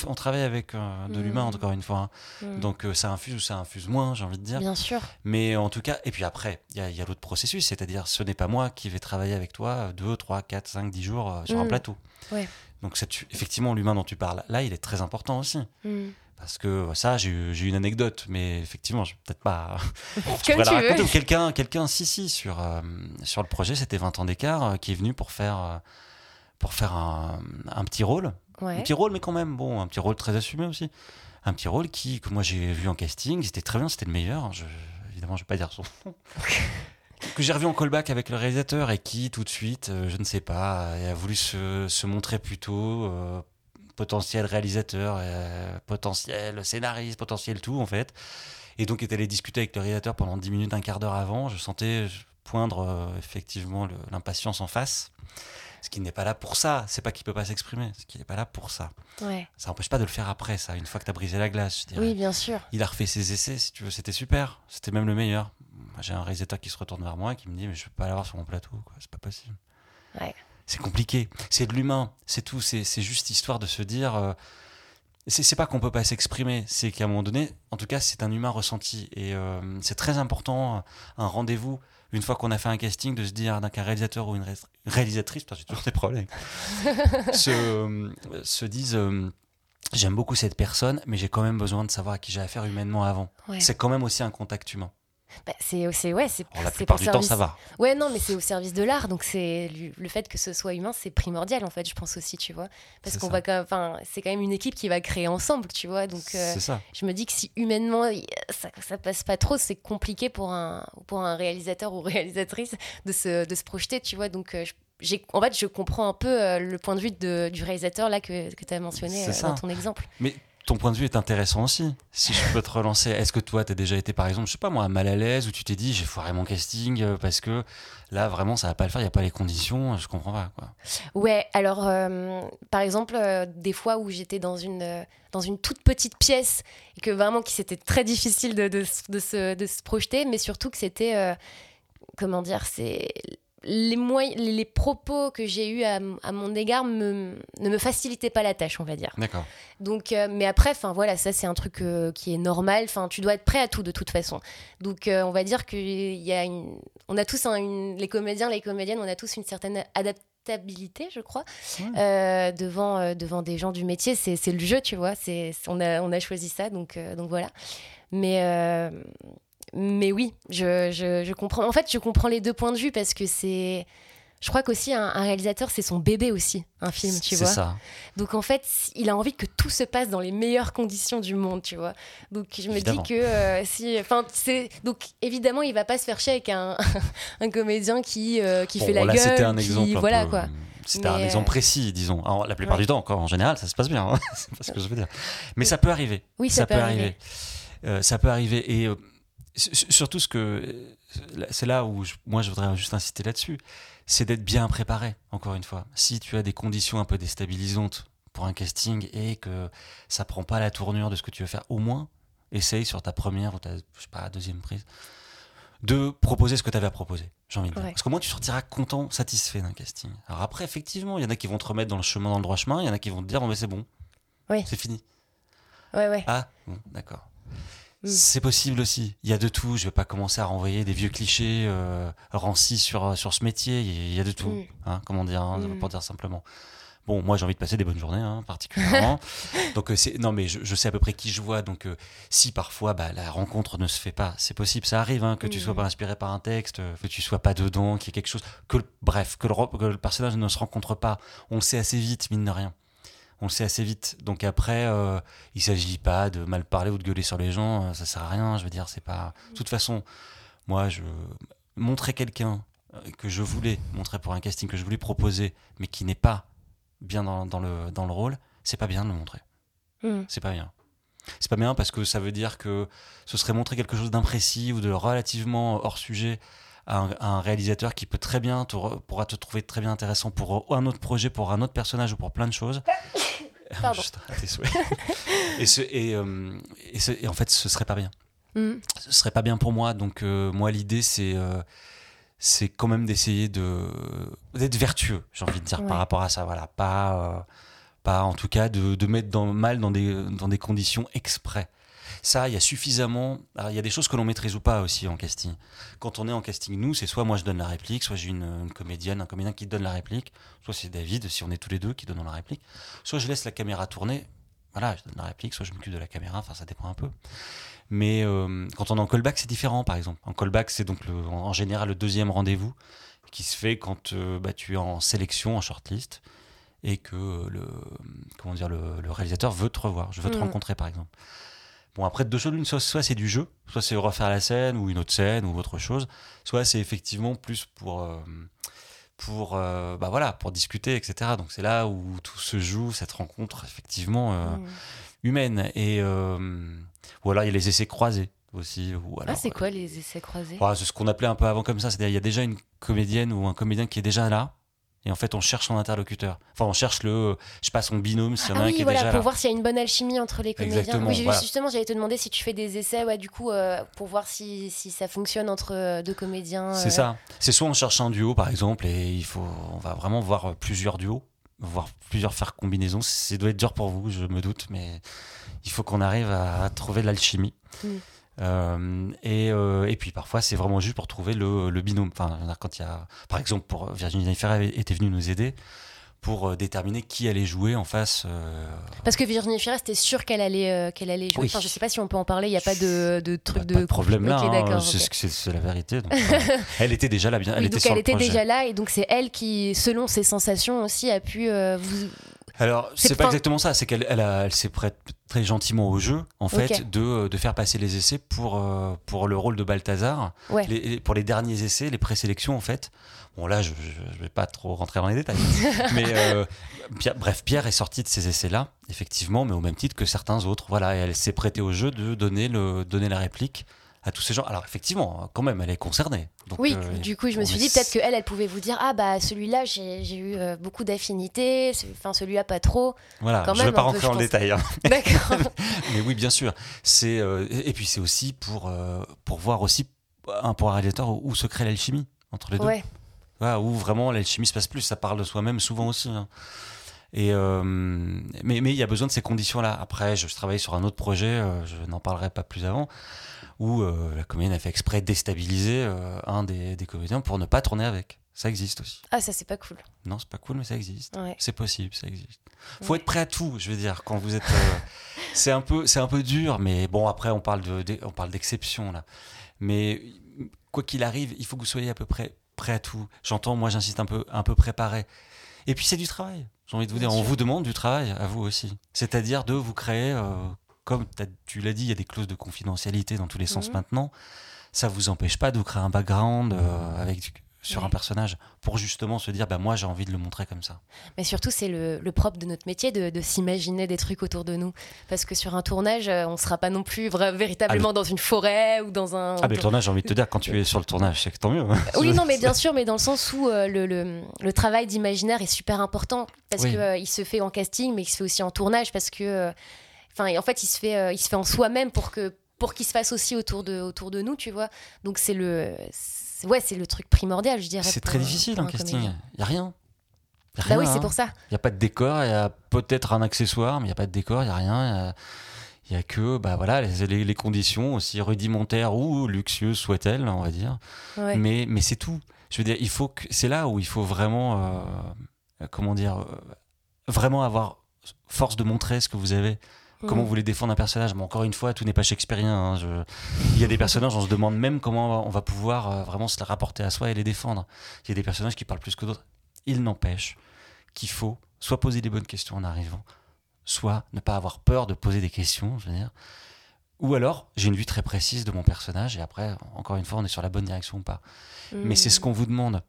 on, travaille avec de mmh. l'humain, encore une fois. Hein. Mmh. Donc, ça infuse ou ça infuse moins, j'ai envie de dire. Bien sûr. Mais en tout cas, et puis après, il y a, l'autre processus, c'est-à-dire, ce n'est pas moi qui vais travailler avec toi deux, trois, quatre, cinq, dix jours sur un mmh. plateau. Ouais. Donc effectivement, l'humain dont tu parles, là, il est très important aussi. Parce que ça, j'ai eu une anecdote, mais effectivement, je peut-être pas. je pourrais la raconter. Quelqu'un, quelqu'un, si, si, sur, euh, sur le projet, c'était 20 ans d'écart, euh, qui est venu pour faire, euh, pour faire un, un petit rôle. Un petit rôle, mais quand même, bon, un petit rôle très assumé aussi. Un petit rôle qui, que moi j'ai vu en casting, c'était très bien, c'était le meilleur. Je, évidemment, je vais pas dire son nom que j'ai revu en callback avec le réalisateur et qui, tout de suite, euh, je ne sais pas, a voulu se, montrer plutôt euh, potentiel réalisateur, euh, potentiel scénariste, potentiel tout, en fait. Et donc, est allé discuter avec le réalisateur pendant 10 minutes, un quart d'heure avant. Je sentais poindre effectivement l'impatience en face. Ce qui n'est pas là pour ça. C'est pas qu'il peut pas s'exprimer. Ce qui n'est pas là pour ça. Ouais. Ça n'empêche pas de le faire après, ça, une fois que tu as brisé la glace. Oui, bien sûr. Il a refait ses essais, si tu veux. C'était super. C'était même le meilleur j'ai un réalisateur qui se retourne vers moi et qui me dit mais je peux pas l'avoir sur mon plateau c'est pas possible c'est compliqué. C'est de l'humain. C'est tout. C'est juste histoire de se dire euh, c'est pas qu'on peut pas s'exprimer. C'est qu'à un moment donné en tout cas c'est un humain ressenti. Et euh, c'est très important un rendez-vous une fois qu'on a fait un casting de se dire qu'un réalisateur ou une réalisatrice parce que j'ai toujours des problèmes se, euh, se disent j'aime beaucoup cette personne, mais j'ai quand même besoin de savoir à qui j'ai affaire humainement avant. C'est quand même aussi un contact humain. Bah, c'est ouais c'est la plupart du temps ça va. Ouais non mais c'est au service de l'art donc c'est le fait que ce soit humain c'est primordial en fait je pense aussi tu vois. Parce qu'on va enfin c'est quand même une équipe qui va créer ensemble tu vois donc euh, je me dis que si humainement ça, ça passe pas trop c'est compliqué pour un pour un réalisateur ou réalisatrice de se, de se projeter tu vois donc euh, j'ai en fait je comprends un peu euh, le point de vue de, du réalisateur là que, que tu as mentionné dans ton exemple. Mais ton point de vue est intéressant aussi. Si je peux te relancer, est-ce que toi, tu as déjà été, par exemple, je sais pas moi, mal à l'aise, ou tu t'es dit, j'ai foiré mon casting euh, parce que là, vraiment, ça va pas le faire, il n'y a pas les conditions, je comprends pas. Quoi. Ouais, alors, euh, par exemple, euh, des fois où j'étais dans une, dans une toute petite pièce et que vraiment, qui c'était très difficile de, de, de, se, de, se, projeter, mais surtout que c'était, comment dire, c'est les, propos que j'ai eus à, à mon égard me, ne me facilitaient pas la tâche, on va dire. D'accord. Donc, euh, mais après, enfin voilà, ça c'est un truc euh, qui est normal. Enfin, tu dois être prêt à tout de toute façon. Donc, euh, on va dire qu'il y a une, on a tous un- une, les comédiens, les comédiennes, on a tous une certaine adaptabilité, je crois, devant devant des gens du métier. C'est le jeu, tu vois. C'est on a on a choisi ça, donc donc voilà. Mais mais oui, je, je, je comprends. En fait, je comprends les deux points de vue parce que c'est. Je crois qu'aussi un, un réalisateur, c'est son bébé aussi, un film, tu C'est vois. ça. Donc en fait, il a envie que tout se passe dans les meilleures conditions du monde, tu vois. Donc je me Évidemment. dis que euh, si, enfin, c'est donc évidemment, il va pas se faire chier avec un, un comédien qui euh, qui Bon, fait la là, gueule, c'était un qui- exemple. un voilà peu, quoi. euh, C'était un exemple euh, précis, disons. Alors, la plupart ouais. du temps, encore, en général, ça se passe bien. hein. c'est pas ce que je veux dire. Mais ça peut arriver. Oui, ça, peut arriver. Euh, ça peut arriver. Et euh, surtout, ce que euh, c'est là où je- moi je voudrais juste insister là-dessus, c'est d'être bien préparé. Encore une fois, si tu as des conditions un peu déstabilisantes pour un casting et que ça prend pas la tournure de ce que tu veux faire, au moins essaye sur ta première ou ta je sais pas deuxième prise de proposer ce que tu avais à proposer. J'ai envie de dire. Ouais. Parce qu'au moins tu sortiras content, satisfait d'un casting. Alors après, effectivement, il y en a qui vont te remettre dans le chemin, dans le droit chemin. Il y en a qui vont te dire, mais c'est bon, Oui. c'est fini. Ouais, ouais. Ah, bon, d'accord. Mm. C'est possible aussi. Il y a de tout. Je vais pas commencer à renvoyer des vieux clichés euh, rancis sur, sur ce métier. Il y a de tout. Mm. Hein, comment dire, hein, Mm. pour dire simplement. Bon, moi j'ai envie de passer des bonnes journées, hein, particulièrement. donc euh, c'est non, mais je, je sais à peu près qui je vois. Donc euh, si parfois bah, la rencontre ne se fait pas, c'est possible, ça arrive, hein, que tu sois pas inspiré par un texte, euh, que tu sois pas dedans, qu'il y ait quelque chose, que le- bref, que le, que le personnage ne se rencontre pas. On le sait assez vite, mine de rien. On le sait assez vite. Donc après, euh, il s'agit pas de mal parler ou de gueuler sur les gens. euh, Ça sert à rien. Je veux dire, c'est pas. De toute façon, moi, je montrer quelqu'un euh, que je voulais montrer pour un casting que je voulais proposer, mais qui n'est pas bien dans, dans le dans le rôle, c'est pas bien de le montrer. Mm. C'est pas bien. C'est pas bien parce que ça veut dire que ce serait montrer quelque chose d'imprécis ou de relativement hors sujet à un, à un réalisateur qui peut très bien te pourra te trouver très bien intéressant pour un autre projet, pour un autre personnage ou pour plein de choses. Pardon. Juste à tes souhaits. et, ce- et, euh, et ce- et en fait, ce serait pas bien Mm. ce serait pas bien pour moi. Donc euh, moi l'idée c'est euh, c'est quand même d'essayer de d'être vertueux, j'ai envie de dire Ouais. par rapport à ça. Voilà, pas euh, pas en tout cas de, de mettre dans, mal dans des dans des conditions exprès. Ça, il y a suffisamment. alors, il y a des choses que l'on maîtrise ou pas aussi en casting. Quand on est en casting, nous, c'est soit moi je donne la réplique, soit j'ai une, une comédienne, un comédien qui donne la réplique, soit c'est David, si on est tous les deux qui donnons la réplique, soit je laisse la caméra tourner. Voilà, je donne la réplique, soit je m'occupe de la caméra. Enfin, ça dépend un peu. Mais euh, quand on est en callback, c'est différent, par exemple. En callback, c'est donc le- en général le deuxième rendez-vous qui se fait quand euh, bah, tu es en sélection, en shortlist, et que le, comment dire, le, le réalisateur veut te revoir. Je veux te Mhm. rencontrer, par exemple. Bon, après, deux choses l'une, soit, soit c'est du jeu, soit c'est refaire la scène ou une autre scène ou autre chose, soit c'est effectivement plus pour. euh, pour euh, bah voilà pour discuter etc donc c'est là où tout se joue cette rencontre effectivement euh, Mm. humaine et euh, voilà il y a les essais croisés aussi ou Ah, alors, c'est quoi les essais croisés? euh, c'est ce qu'on appelait un peu avant comme ça c'est-à-dire il y a déjà une comédienne ou un comédien qui est déjà là et en fait on cherche son interlocuteur enfin on cherche le je sais pas son binôme s'il y en a Ah un oui, qui est voilà, déjà pour là voir s'il y a une bonne alchimie entre les comédiens. Exactement, Oui, voilà. justement, j'allais te demander si tu fais des essais, ouais, du coup, euh, pour voir si, si ça fonctionne entre euh, deux comédiens. C'est euh. ça. C'est soit on cherche un duo par exemple et il faut, on va vraiment voir euh, plusieurs duos, voir plusieurs faire combinaisons. Ça doit être dur pour vous, je me doute, mais il faut qu'on arrive à trouver de l'alchimie. Mm. Euh, et, euh, et puis parfois c'est vraiment juste pour trouver le, le binôme. Enfin, quand il y a, par exemple, pour Virginie Ferrer était venue nous aider pour euh, déterminer qui allait jouer en face. euh, Parce que Virginie Fira, c'était sûr qu'elle allait, euh, qu'elle allait jouer. Oui. Enfin, je sais pas si on peut en parler, il n'y a pas de, de truc bah, de. pas de problème là, hein, c'est la vérité. donc, elle était déjà là bien, elle Oui, était donc sur elle le était déjà là et donc c'est elle qui, selon ses sensations aussi, a pu euh, vous. Alors, C'est pas exactement ça, c'est qu'elle elle s'est prête très gentiment au jeu, en fait, Ok. de, de faire passer les essais pour, euh, pour le rôle de Balthazar. Ouais. Les- les- pour les derniers essais, les présélections, en fait. Bon, là, je, je vais pas trop rentrer dans les détails. mais euh, Pierre- bref, Pierre est sorti de ces essais-là, effectivement, mais au même titre que certains autres. Voilà, et elle s'est prêtée au jeu de donner, le, donner la réplique à tous ces gens. Alors, effectivement, quand même, elle est concernée. Donc, Oui, euh, du coup, je me suis dit peut-être qu'elle, elle pouvait vous dire Ah, bah celui-là, j'ai eu euh, beaucoup d'affinités, enfin celui-là, pas trop. Voilà, quand je vais même pas rentrer je dans le pense. détail. hein. D'accord. Mais oui, bien sûr. C'est euh, et puis c'est aussi pour pour voir aussi un pour un réalisateur où, où se crée l'alchimie entre les deux. ouais. Voilà, où vraiment l'alchimie se passe plus. Ça parle de soi-même souvent aussi. hein. Et euh, mais mais il y a besoin de ces conditions-là. Après, je, travaille sur un autre projet, euh, je n'en parlerai pas plus avant, où euh, la comédienne a fait exprès déstabiliser un des, des comédiens pour ne pas tourner avec. Ça existe aussi. Ah, ça, c'est pas cool. Non, c'est pas cool, mais ça existe. Ouais. C'est possible, ça existe. Faut Ouais. être prêt à tout, je veux dire, quand vous êtes. euh, c'est un peu, c'est un peu dur, mais bon, après, on parle de, de- on parle d'exception là. Mais quoi qu'il arrive, il faut que vous soyez à peu près prêt à tout. J'entends, moi, j'insiste un peu, un peu préparé. Et puis c'est du travail. J'ai envie de vous Bien dire, on vous demande du travail à vous aussi. C'est-à-dire de vous créer, euh, comme tu l'as dit, il y a des clauses de confidentialité dans tous les sens Mhm. maintenant. Ça vous empêche pas de vous créer un background euh, avec sur un personnage pour justement se dire, bah moi j'ai envie de le montrer comme ça. Mais surtout, c'est le, le propre de notre métier de, de s'imaginer des trucs autour de nous. Parce que sur un tournage, euh, on sera pas non plus véritablement dans une forêt ou dans un. Ah, mais le tournage, j'ai envie de te dire, quand tu es sur le tournage, c'est que tant mieux. Oui, non, mais bien sûr, mais dans le sens où euh, le, le- le travail d'imaginaire est super important parce Oui. que euh, il se fait en casting, mais il se fait aussi en tournage parce que, euh, en fait, il se fait, il se fait en soi-même pour que pour qu'il se fasse aussi autour de autour de nous, tu vois. Donc c'est le, ouais, c'est le truc primordial, je dirais. C'est très difficile un casting. Il n'y a rien. Y a Bah rien, oui, c'est hein. pour ça. Il n'y a pas de décor, il y a peut-être un accessoire, mais il n'y a pas de décor, il n'y a rien. Il n'y a, que bah, voilà, les, les- les conditions, aussi rudimentaires ou luxueuses soient-elles, on va dire. Ouais. Mais, mais c'est tout. Je veux dire, il faut que c'est là où il faut vraiment, euh, comment dire, euh, vraiment avoir force de montrer ce que vous avez. Comment Mm. vous voulez défendre un personnage Mais encore une fois, tout n'est pas shakespearien. hein. Je- Il y a des personnages, on se demande même comment on va pouvoir euh, vraiment se les rapporter à soi et les défendre. Il y a des personnages qui parlent plus que d'autres. Il n'empêche qu'il faut soit poser des bonnes questions en arrivant, soit ne pas avoir peur de poser des questions, je veux dire. Ou alors, j'ai une vue très précise de mon personnage et après, encore une fois, on est sur la bonne direction ou pas. Mais c'est ce Mm. qu'on vous demande.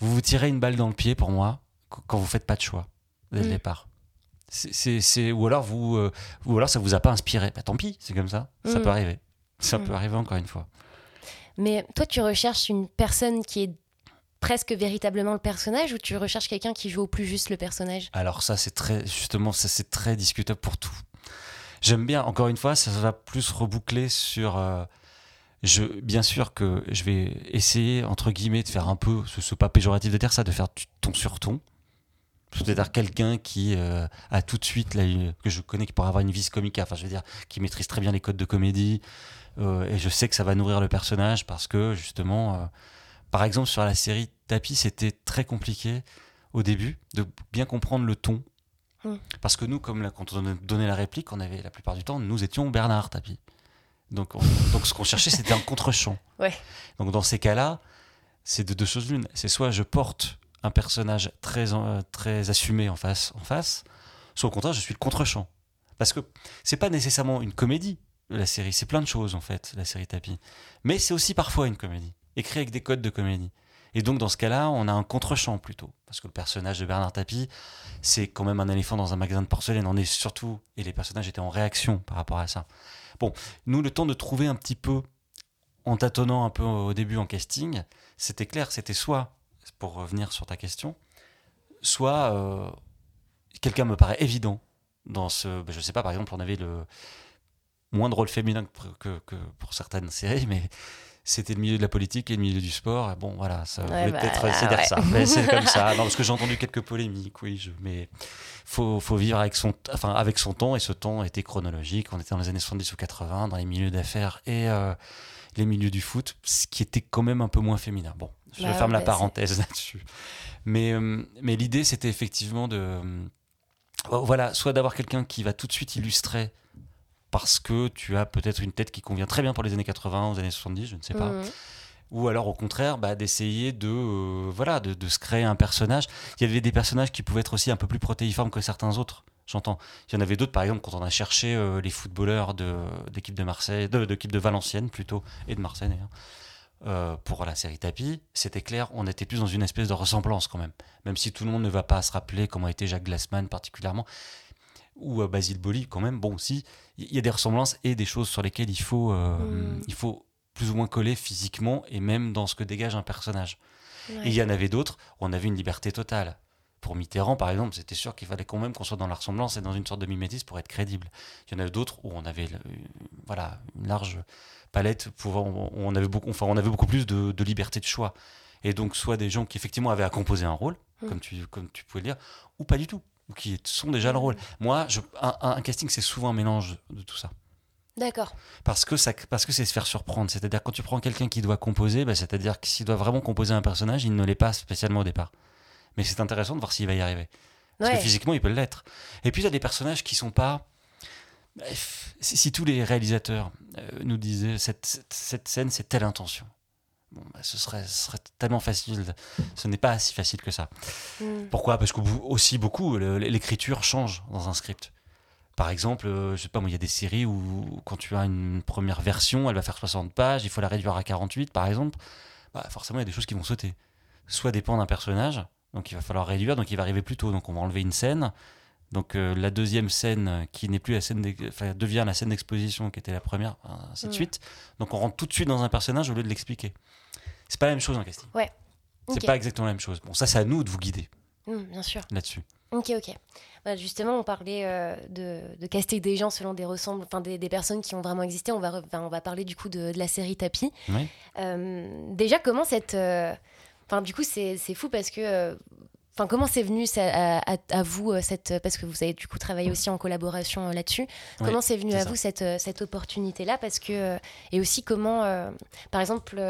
Vous vous tirez une balle dans le pied, pour moi, qu- quand vous faites pas de choix dès le Mm. départ. C'est, ou alors vous, euh, ou alors ça vous a pas inspiré. Bah, tant pis, c'est comme ça. Ça Mm. peut arriver. Ça Mm. peut arriver encore une fois. Mais toi, tu recherches une personne qui est presque véritablement le personnage ou tu recherches quelqu'un qui joue au plus juste le personnage? Alors ça, c'est très, justement, ça c'est très discutable pour tout. J'aime bien. Encore une fois, ça va plus reboucler sur. euh, je, bien sûr que je vais essayer entre guillemets de faire un peu, ce, ce pas péjoratif de dire ça, de faire ton sur ton. C'est-à-dire quelqu'un qui euh, a tout de suite, là, que je connais, qui pourrait avoir une vis comique, enfin je veux dire, qui maîtrise très bien les codes de comédie, euh, et je sais que ça va nourrir le personnage parce que justement, euh, par exemple sur la série Tapis, c'était très compliqué au début de bien comprendre le ton. Mm. Parce que nous, comme là, quand on donnait la réplique, on avait la plupart du temps, nous étions Bernard Tapis. Donc, on- donc ce qu'on cherchait, c'était un contre-champ. Ouais. Donc dans ces cas-là, c'est de deux choses l'une. C'est soit je porte un personnage très, euh, très assumé en face, en face, soit au contraire, je suis le contre-champ. Parce que c'est pas nécessairement une comédie, la série. C'est plein de choses, en fait, la série Tapis. Mais c'est aussi parfois une comédie, écrit avec des codes de comédie. Et donc, dans ce cas-là, on a un contre-champ plutôt. Parce que le personnage de Bernard Tapie, c'est quand même un éléphant dans un magasin de porcelaine. On est surtout. Et les personnages étaient en réaction par rapport à ça. Bon, nous, le temps de trouver un petit peu, en tâtonnant un peu au début en casting, c'était clair. C'était soit, pour revenir sur ta question, soit euh, quelqu'un me paraît évident dans ce. ben, je sais pas, par exemple, on avait le moins de rôle féminin que, pour- que- que pour certaines séries, mais c'était le milieu de la politique et le milieu du sport. Et Bon, voilà, ça Ouais, voulait bah, peut-être là, dire ouais. ça. Mais c'est comme ça. Non, parce que j'ai entendu quelques polémiques, oui, je, mais faut, faut vivre avec son, enfin, avec son temps, et ce temps était chronologique. On était dans les années 70 ou 80, dans les milieux d'affaires et euh, les milieux du foot, ce qui était quand même un peu moins féminin. Bon, je Bah ferme ouais, la parenthèse là-dessus. Mais, euh, mais l'idée, c'était effectivement de. euh, voilà, soit d'avoir quelqu'un qui va tout de suite illustrer parce que tu as peut-être une tête qui convient très bien pour les années 80, aux années 70, je ne sais pas. Mhm. Ou alors au contraire, bah, d'essayer de, euh, voilà, de, de se créer un personnage. Il y avait des personnages qui pouvaient être aussi un peu plus protéiformes que certains autres. J'entends. Il y en avait d'autres, par exemple, quand on a cherché euh, les footballeurs de, d'équipe de Marseille, de, d'équipe de Valenciennes plutôt, et de Marseille d'ailleurs, euh, pour la série Tapis, c'était clair, on était plus dans une espèce de ressemblance quand même. Même si tout le monde ne va pas se rappeler comment était Jacques Glassman particulièrement, ou euh, Basile Boli quand même. Bon, si, il y a des ressemblances et des choses sur lesquelles il faut, euh, Mm. il faut plus ou moins coller physiquement et même dans ce que dégage un personnage. Ouais. Et il y en avait d'autres où on avait une liberté totale. Pour Mitterrand, par exemple, c'était sûr qu'il fallait quand même qu'on soit dans la ressemblance et dans une sorte de mimétisme pour être crédible. Il y en avait d'autres où on avait euh, voilà, une large palette, pour, on avait beaucoup, enfin, on avait beaucoup plus de, de liberté de choix. Et donc, soit des gens qui effectivement avaient à composer un rôle, Mm. comme, tu, comme tu pouvais le dire, ou pas du tout, ou qui sont déjà le rôle. Moi, je, un, un casting, c'est souvent un mélange de tout ça. D'accord. Parce que, ça, parce que c'est se faire surprendre. C'est-à-dire, quand tu prends quelqu'un qui doit composer, bah, c'est-à-dire que s'il doit vraiment composer un personnage, il ne l'est pas spécialement au départ. Mais c'est intéressant de voir s'il va y arriver. Parce Ouais. que physiquement, il peut l'être. Et puis, il y a des personnages qui sont pas. Si, si tous les réalisateurs euh, nous disaient cette, cette, cette scène, c'est telle intention. Bon, bah, ce, serait, ce serait tellement facile. Ce n'est pas si facile que ça. Mm. Pourquoi? Parce que aussi beaucoup, l'écriture change dans un script. Par exemple, euh, je sais pas il y a des séries où quand tu as une première version, elle va faire 60 pages, il faut la réduire à 48 par exemple, bah, forcément il y a des choses qui vont sauter. Soit dépend d'un personnage, donc il va falloir réduire, donc il va arriver plus tôt, donc on va enlever une scène. Donc euh, la deuxième scène qui n'est plus la scène, enfin, devient la scène d'exposition qui était la première, ainsi de suite. Donc on rentre tout de suite dans un personnage au lieu de l'expliquer. C'est pas la même chose en casting. Ouais. C'est pas exactement la même chose. Bon, ça c'est à nous de vous guider Mm, bien sûr. là-dessus. Ok, ok. Bah, justement, on parlait euh, de, de caster des gens selon des ressembles, enfin des, des personnes qui ont vraiment existé. On va, on va parler du coup de, de la série Tapis. Oui. Euh, déjà, comment cette, euh, enfin du coup, c'est c'est fou parce que, euh, enfin comment c'est venu ça, à, à- à vous euh, cette, parce que vous avez du coup travaillé aussi en collaboration euh, là-dessus. Oui, comment c'est venu à ça. vous cette, euh, cette opportunité là Parce que et aussi comment, euh, par exemple.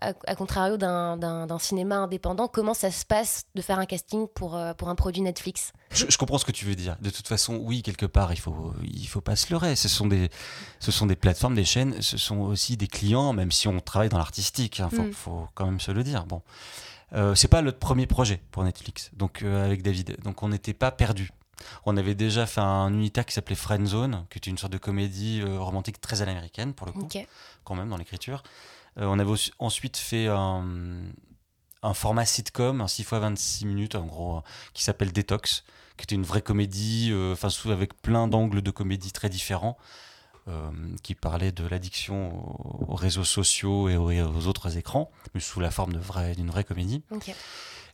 à, à contrario d'un- cinéma indépendant, comment ça se passe de faire un casting pour, pour un produit Netflix? Je, je comprends ce que tu veux dire. De toute façon, oui, quelque part, il faut, il faut pas se leurrer. Ce sont des, ce sont des plateformes, des chaînes, ce sont aussi des clients, même si on travaille dans l'artistique. Il faut, Mm. faut quand même se le dire. Bon, euh, c'est pas notre premier projet pour Netflix. Donc euh, avec David, donc on n'était pas perdu. On avait déjà fait un unitaire qui s'appelait Friend Zone, qui était une sorte de comédie euh, romantique très à l'américaine pour le coup quand même dans l'écriture. On avait aussi- ensuite fait un, un format sitcom, un 6 x 26 minutes en gros, qui s'appelle Detox, qui était une vraie comédie, enfin avec plein d'angles de comédie très différents, euh, qui parlait de l'addiction aux, aux réseaux sociaux et aux, autres écrans, mais sous la forme vraie- d'une vraie comédie.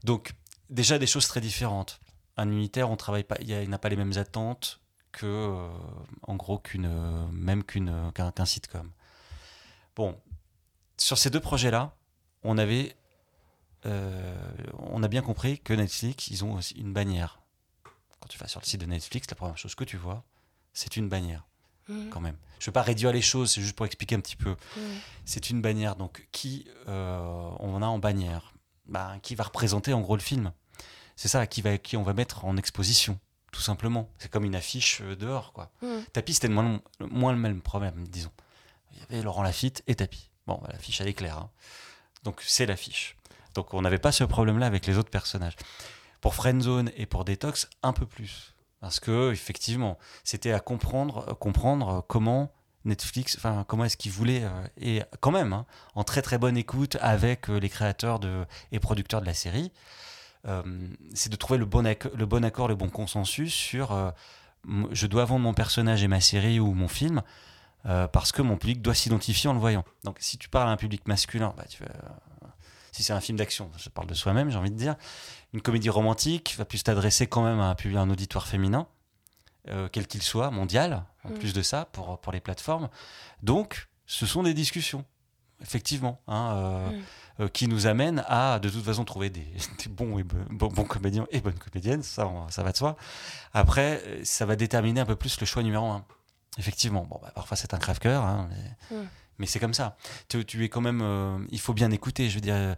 Donc déjà des choses très différentes. Un unitaire, on travaille pas, il n'a pas les mêmes attentes que, euh, en gros, qu'une, euh, même qu'une, qu'un, sitcom. Bon, sur ces deux projets-là, on avait, euh, on a bien compris que Netflix, ils ont aussi une bannière. Quand tu vas sur le site de Netflix, la première chose que tu vois, c'est une bannière, Mhm. quand même. Je ne veux pas réduire les choses, c'est juste pour expliquer un petit peu. Mhm. C'est une bannière, donc qui euh, on a en bannière? Bah, Qui va représenter en gros le film C'est ça, qui, va, qui on va mettre en exposition, tout simplement. C'est comme une affiche euh, dehors, quoi. Mhm. Tapis, c'était moins, le- moins le même problème, disons. Il y avait Laurent Lafitte et Tapis. Bon, bah, l'affiche, elle est claire. hein. Donc, c'est l'affiche. Donc, on n'avait pas ce problème-là avec les autres personnages. Pour Friendzone et pour Detox, un peu plus. Parce que, effectivement, c'était à comprendre, euh, euh, comment Netflix, enfin, comment est-ce qu'ils voulaient, euh, et quand même, hein, en très très bonne écoute avec les créateurs et producteurs de la série, c'est de trouver le bon, accord, le bon consensus sur je dois vendre mon personnage et ma série ou mon film parce que mon public doit s'identifier en le voyant. Donc si tu parles à un public masculin, bah, tu si c'est un film d'action, je parle de soi-même, j'ai envie de dire, une comédie romantique va plus t'adresser quand même à un, public, à un auditoire féminin, euh, quel qu'il soit, mondial, en Mm. plus de ça, pour, pour les plateformes. Donc, ce sont des discussions, effectivement, hein, euh, Mm. euh, qui nous amènent à, de toute façon, trouver des, des bons, et be- bons, bons comédiens et bonnes comédiennes, ça, on- ça va de soi. Après, ça va déterminer un peu plus le choix numéro un. Effectivement, bon, bah, parfois c'est un crève-cœur, hein, mais, Mm. Mais c'est comme ça. Tu, tu es quand même, euh, il faut bien écouter. Je veux dire, euh,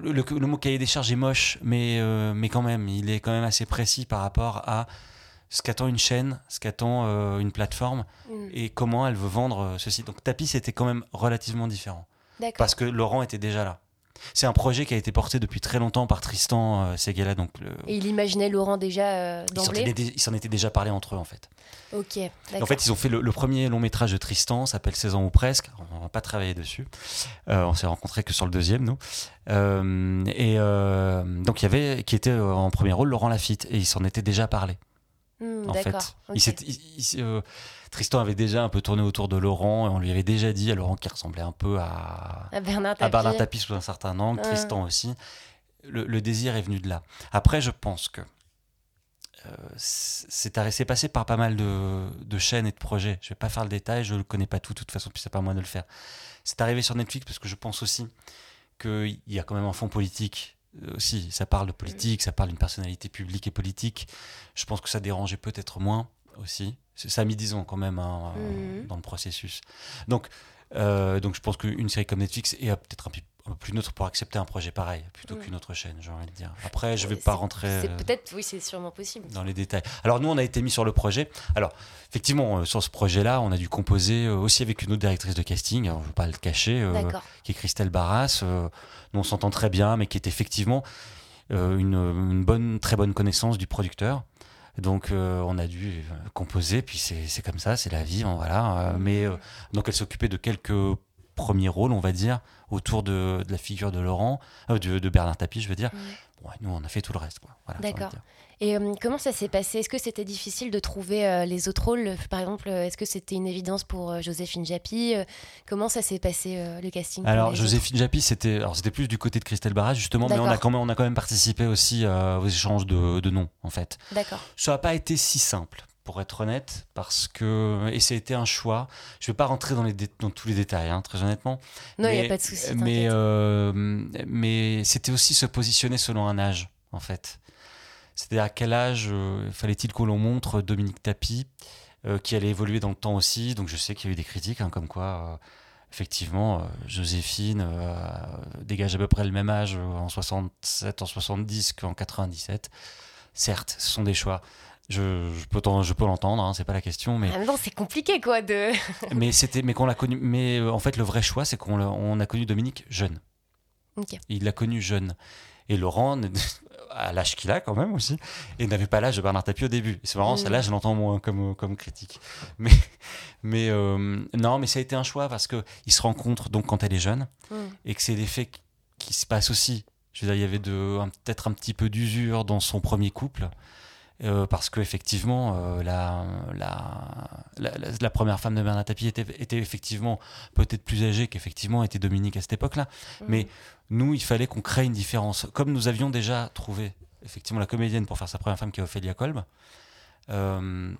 le, le- le mot cahier des charges est moche, mais, euh, mais quand même, il est quand même assez précis par rapport à ce qu'attend une chaîne, ce qu'attend euh, une plateforme Mhm. et comment elle veut vendre ceci. Donc Tapis, c'était quand même relativement différent parce que Laurent était déjà là. C'est un projet qui a été porté depuis très longtemps par Tristan euh, Segala, donc le- Et il imaginait Laurent déjà euh, ils s'en d'emblée étaient, ils s'en étaient déjà parlé entre eux en fait. Ok, En fait, ils ont fait le, le premier long métrage de Tristan, s'appelle 16 ans ou presque. On n'a pas travaillé dessus. Euh, on s'est rencontrés que sur le deuxième, nous. Euh, et euh, donc, il y avait, qui était en premier rôle, Laurent Lafitte. Et ils s'en étaient déjà parlé, Hmm, en fait. Il il- il- euh, Tristan avait déjà un peu tourné autour de Laurent. Et on lui avait déjà dit à Laurent qui ressemblait un peu à, À Bernard à Tapie. Bernard Tapie sous un certain angle. Tristan aussi. Le, le désir est venu de là. Après, je pense que euh, c'est passé par pas mal de, de chaînes et de projets. Je vais pas faire le détail, je ne le connais pas tout, de toute façon, puis c'est pas à moi de le faire. C'est arrivé sur Netflix parce que je pense aussi qu'il y a quand même un fond politique euh, aussi. Ça parle de politique, ça parle d'une personnalité publique et politique. Je pense que ça dérangeait peut-être moins aussi. Ça a mis 10 ans quand même hein, Mhm. dans le processus. Donc, euh, donc je pense qu'une série comme Netflix est euh, peut-être un, peu- plus neutre pour accepter un projet pareil, plutôt Mhm. qu'une autre chaîne, j'ai envie de dire. Après, je vais Ouais, pas rentrer C'est euh, peut-être, oui, c'est sûrement possible. dans les détails. Alors nous, on a été mis sur le projet. Alors, effectivement, euh, sur ce projet-là, on a dû composer euh, aussi avec une autre directrice de casting, alors, je ne veux pas le cacher, euh, qui est Christelle Barras. euh, nous, on s'entend très bien, mais qui est effectivement euh, une, une bonne, très bonne connaissance du producteur. Donc, euh, on a dû euh, composer, puis c'est comme ça, c'est la vie, voilà. euh, mais euh, donc, elle s'occupait de quelques premiers rôles, on va dire, autour de, de la figure de Laurent, de, de Bernard Tapie, je veux dire. Bon, et nous, on a fait tout le reste. Voilà, D'accord. Et euh, comment ça s'est passé? Est-ce que c'était difficile de trouver euh, les autres rôles? Par exemple, euh, est-ce que c'était une évidence pour euh, Joséphine Japy Comment ça s'est passé le casting Alors Joséphine Japy, c'était alors c'était plus du côté de Christelle Barras justement, mais on a quand même on a quand même participé aussi aux échanges de, de noms en fait. D'accord. Ça n'a pas été si simple pour être honnête parce que et ça a été un choix. Je vais pas rentrer dans les dé- dans tous les détails hein, très honnêtement. Non, il n'y a pas de souci. Mais mais c'était aussi se positionner selon un âge en fait. C'est-à-dire à quel âge euh, fallait-il que l'on montre Dominique Tapie euh, qui allait évoluer dans le temps aussi? Donc je sais qu'il y a eu des critiques hein, comme quoi. euh, Effectivement, euh, Joséphine euh, dégage à peu près le même âge euh, en 67, en 70 qu'en 97. Certes, ce sont des choix. Je, je peux, t'en- je peux l'entendre, hein, c'est pas la question, mais Ah, bon, c'est compliqué quoi de. mais c'était, mais qu'on l'a connu. Mais en fait, le vrai choix, c'est qu'on on a connu Dominique jeune. Il l'a connu jeune. Et Laurent, à l'âge qu'il a quand même aussi, et n'avait pas l'âge de Bernard Tapie au début. C'est marrant, Mm. celle-là, je l'entends moins comme, comme critique. Mais, mais euh, non, mais ça a été un choix parce que il se rencontre donc quand elle est jeune Hmm. et que c'est des faits qui- se passent aussi. Je veux dire, il y avait peut-être un petit peu d'usure dans son premier couple. Euh, parce que effectivement, euh, la, la, la, première femme de Bernard Tapie était, était effectivement peut-être plus âgée qu'effectivement était Dominique à cette époque-là. Mais nous, il fallait qu'on crée une différence. Comme nous avions déjà trouvé effectivement la comédienne pour faire sa première femme qui est Ophélia Kolb, euh,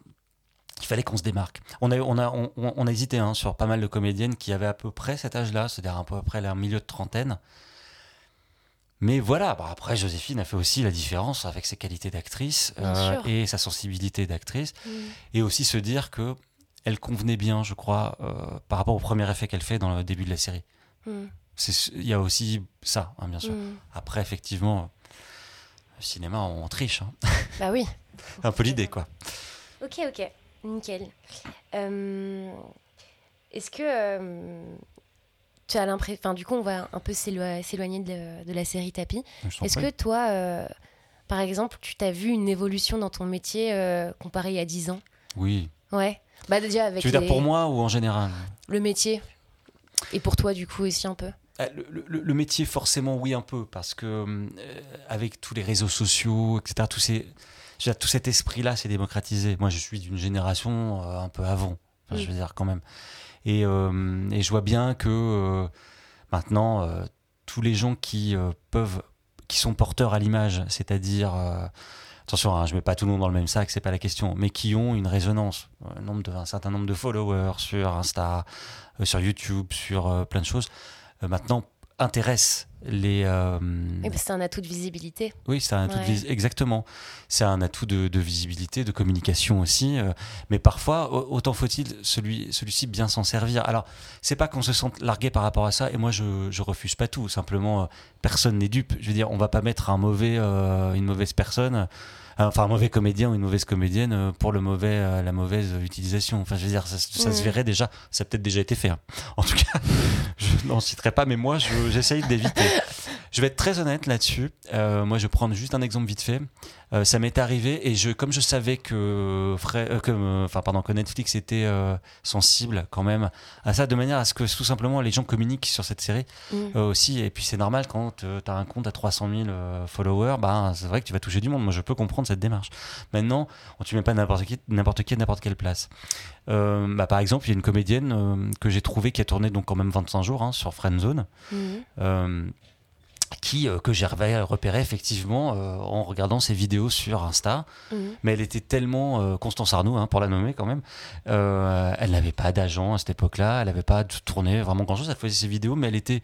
il fallait qu'on se démarque. On a, on a, on, a hésité hein, sur pas mal de comédiennes qui avaient à peu près cet âge-là, c'est-à-dire à peu près leur milieu de trentaine. Mais voilà, bah après Joséphine a fait aussi la différence avec ses qualités d'actrice sûr. et sa sensibilité d'actrice, Hmm. et aussi se dire que elle convenait bien, je crois, euh, par rapport au premier effet qu'elle fait dans le début de la série. C'est- Il y a aussi ça, hein, bien sûr. Hmm. Après, effectivement, le cinéma, on triche. hein. Bah oui. Un peu l'idée, quoi. Ok, ok, nickel. Euh, Est-ce que euh, tu as l'impression, enfin du coup on va un peu s'élo- s'éloigner de, de la série tapis. Est-ce que toi, euh, par exemple, tu t'as vu une évolution dans ton métier euh, comparé il y a 10 ans? Oui. Ouais. Bah déjà avec Tu veux dire pour moi ou en général? Le métier et pour toi du coup aussi un peu? Euh, le, le- le métier, forcément, oui, un peu, parce que euh, avec tous les réseaux sociaux, etc., tous ces, je veux dire, tout cet esprit-là s'est démocratisé. Moi, je suis d'une génération un peu avant, Enfin, je veux dire, quand même. Et, euh, et je vois bien que euh, maintenant, euh, tous les gens qui peuvent, qui sont porteurs à l'image, c'est-à-dire, attention, hein, je mets pas tout le monde dans le même sac, c'est pas la question, mais qui ont une résonance, un, certain nombre de followers sur Insta, sur YouTube, sur plein de choses, maintenant intéressent les. euh, c'est un atout de visibilité. oui, c'est un atout de vis- exactement. C'est un atout de, de visibilité, de communication aussi. euh, mais parfois, au- autant faut-il celui, celui-ci bien s'en servir. Alors, c'est pas qu'on se sente largué par rapport à ça. Et moi, je, je refuse pas tout. Simplement, euh, personne n'est dupe. Je veux dire, on va pas mettre un mauvais, une mauvaise personne, enfin un mauvais comédien ou une mauvaise comédienne euh, pour le mauvais, euh, la mauvaise utilisation. Enfin, je veux dire, ça, ça se Mhm. verrait déjà. Ça a peut-être déjà été fait. hein. En tout cas, je n'en citerai pas, mais moi, je- j'essaye d'éviter. Je vais être très honnête là-dessus. Euh, moi, je vais prendre juste un exemple vite fait. Euh, ça m'est arrivé et je, comme je savais que, euh, que, enfin, pardon, que Netflix était sensible quand même à ça, de manière à ce que tout simplement les gens communiquent sur cette série Mm. aussi. Et puis c'est normal quand tu as un compte à 300 000 euh, followers, bah, c'est vrai que tu vas toucher du monde. Moi, je peux comprendre cette démarche. Maintenant, on ne met pas n'importe qui, n'importe qui à n'importe quelle place. Bah, par exemple, il y a une comédienne que j'ai trouvée qui a tourné donc quand même 25 jours hein, sur Friendzone. Mhm. Qui euh, que j'ai repéré effectivement euh, en regardant ses vidéos sur Insta Mhm. mais elle était tellement euh, Constance Arnoux hein, pour la nommer quand même elle n'avait pas d'agent à cette époque-là elle n'avait pas de tournée vraiment grand chose elle faisait ses vidéos mais elle était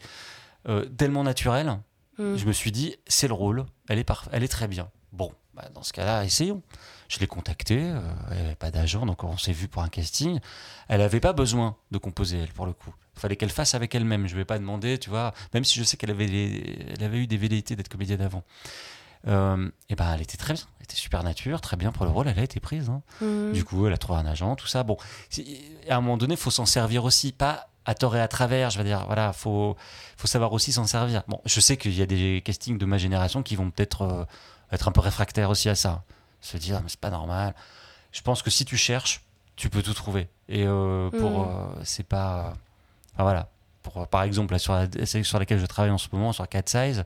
tellement naturelle. Mm. Je me suis dit, c'est le rôle, elle est, elle est très bien. Bon, bah, dans ce cas-là, essayons. Je l'ai contactée, elle n'avait pas d'agent, donc on s'est vu pour un casting. Elle n'avait pas besoin de composer, elle, pour le coup. Fallait qu'elle fasse avec elle-même. Je ne vais pas demander, tu vois, même si je sais qu'elle avait, les- elle avait eu des velléités d'être comédienne avant. Euh, et ben, elle était très bien, elle était super nature, très bien pour le rôle, elle a été prise. hein. Mm. Du coup, elle a trouvé un agent, tout ça. Bon, à un moment donné, il faut s'en servir aussi, pas à tort et à travers. Je veux dire, voilà, faut, faut savoir aussi s'en servir. Bon, je sais qu'il y a des castings de ma génération qui vont peut-être euh, être un peu réfractaires aussi à ça. Se dire, mais c'est pas normal. Je pense que si tu cherches, tu peux tout trouver. Et euh, pour, Mhm. euh, c'est pas, enfin, voilà. Pour, euh, par exemple, là, sur la série sur laquelle je travaille en ce moment, sur Cat Size,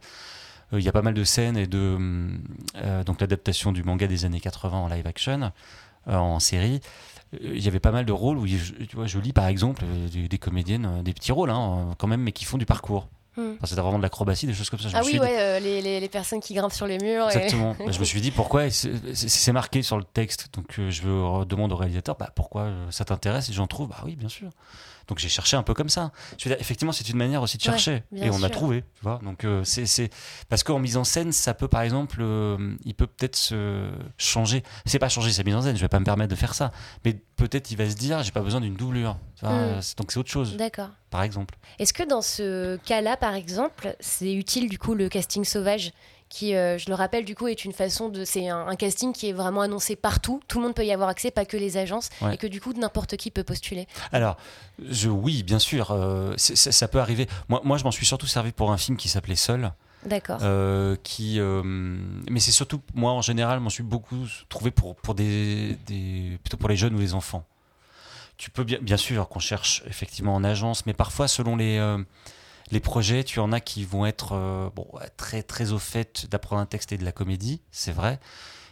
euh, il y a pas mal de scènes et de hum, euh, donc l'adaptation du manga des années 80 en live action euh, en série euh, il y avait pas mal de rôles où je, tu vois, je lis par exemple euh, des, des comédiennes euh, des petits rôles hein, euh, quand même mais qui font du parcours Mm. enfin, c'est vraiment de l'acrobatie des choses comme ça je Ah me oui, suis dit- euh, les, les- les personnes qui grimpent sur les murs. et- Exactement. Bah, je me suis dit pourquoi c'est marqué sur le texte? Donc euh, je demande au réalisateur bah, pourquoi euh, ça t'intéresse? Et j'en trouve. Bah oui, bien sûr. Donc j'ai cherché un peu comme ça. Je veux dire, effectivement, c'est une manière aussi de chercher et on a trouvé. Tu vois. Donc euh, c'est parce qu'en mise en scène, ça peut par exemple, euh, il peut peut-être se changer. C'est pas changer sa mise en scène. Je vais pas me permettre de faire ça. Mais peut-être il va se dire j'ai pas besoin d'une doublure. Mm. euh, c'est- Donc c'est autre chose, D'accord. par exemple. Est-ce que dans ce cas-là, par exemple, c'est utile du coup le casting sauvage? Qui, euh, je le rappelle, du coup, est une façon de. C'est un, un casting qui est vraiment annoncé partout. Tout le monde peut y avoir accès, pas que les agences, Ouais. et que du coup, n'importe qui peut postuler. Alors, je, oui, bien sûr, euh, ça, ça peut arriver. Moi, moi je m'en suis surtout servi pour un film qui s'appelait Seul. D'accord. Euh, qui, euh, mais c'est surtout, moi en général, m'en suis beaucoup trouvé pour, pour des, des- plutôt pour les jeunes ou les enfants. Tu peux bien, bien sûr qu'on cherche effectivement en agence, mais parfois selon les, euh, les projets, tu en as qui vont être euh, bon, très, très au fait d'apprendre un texte et de la comédie, c'est vrai.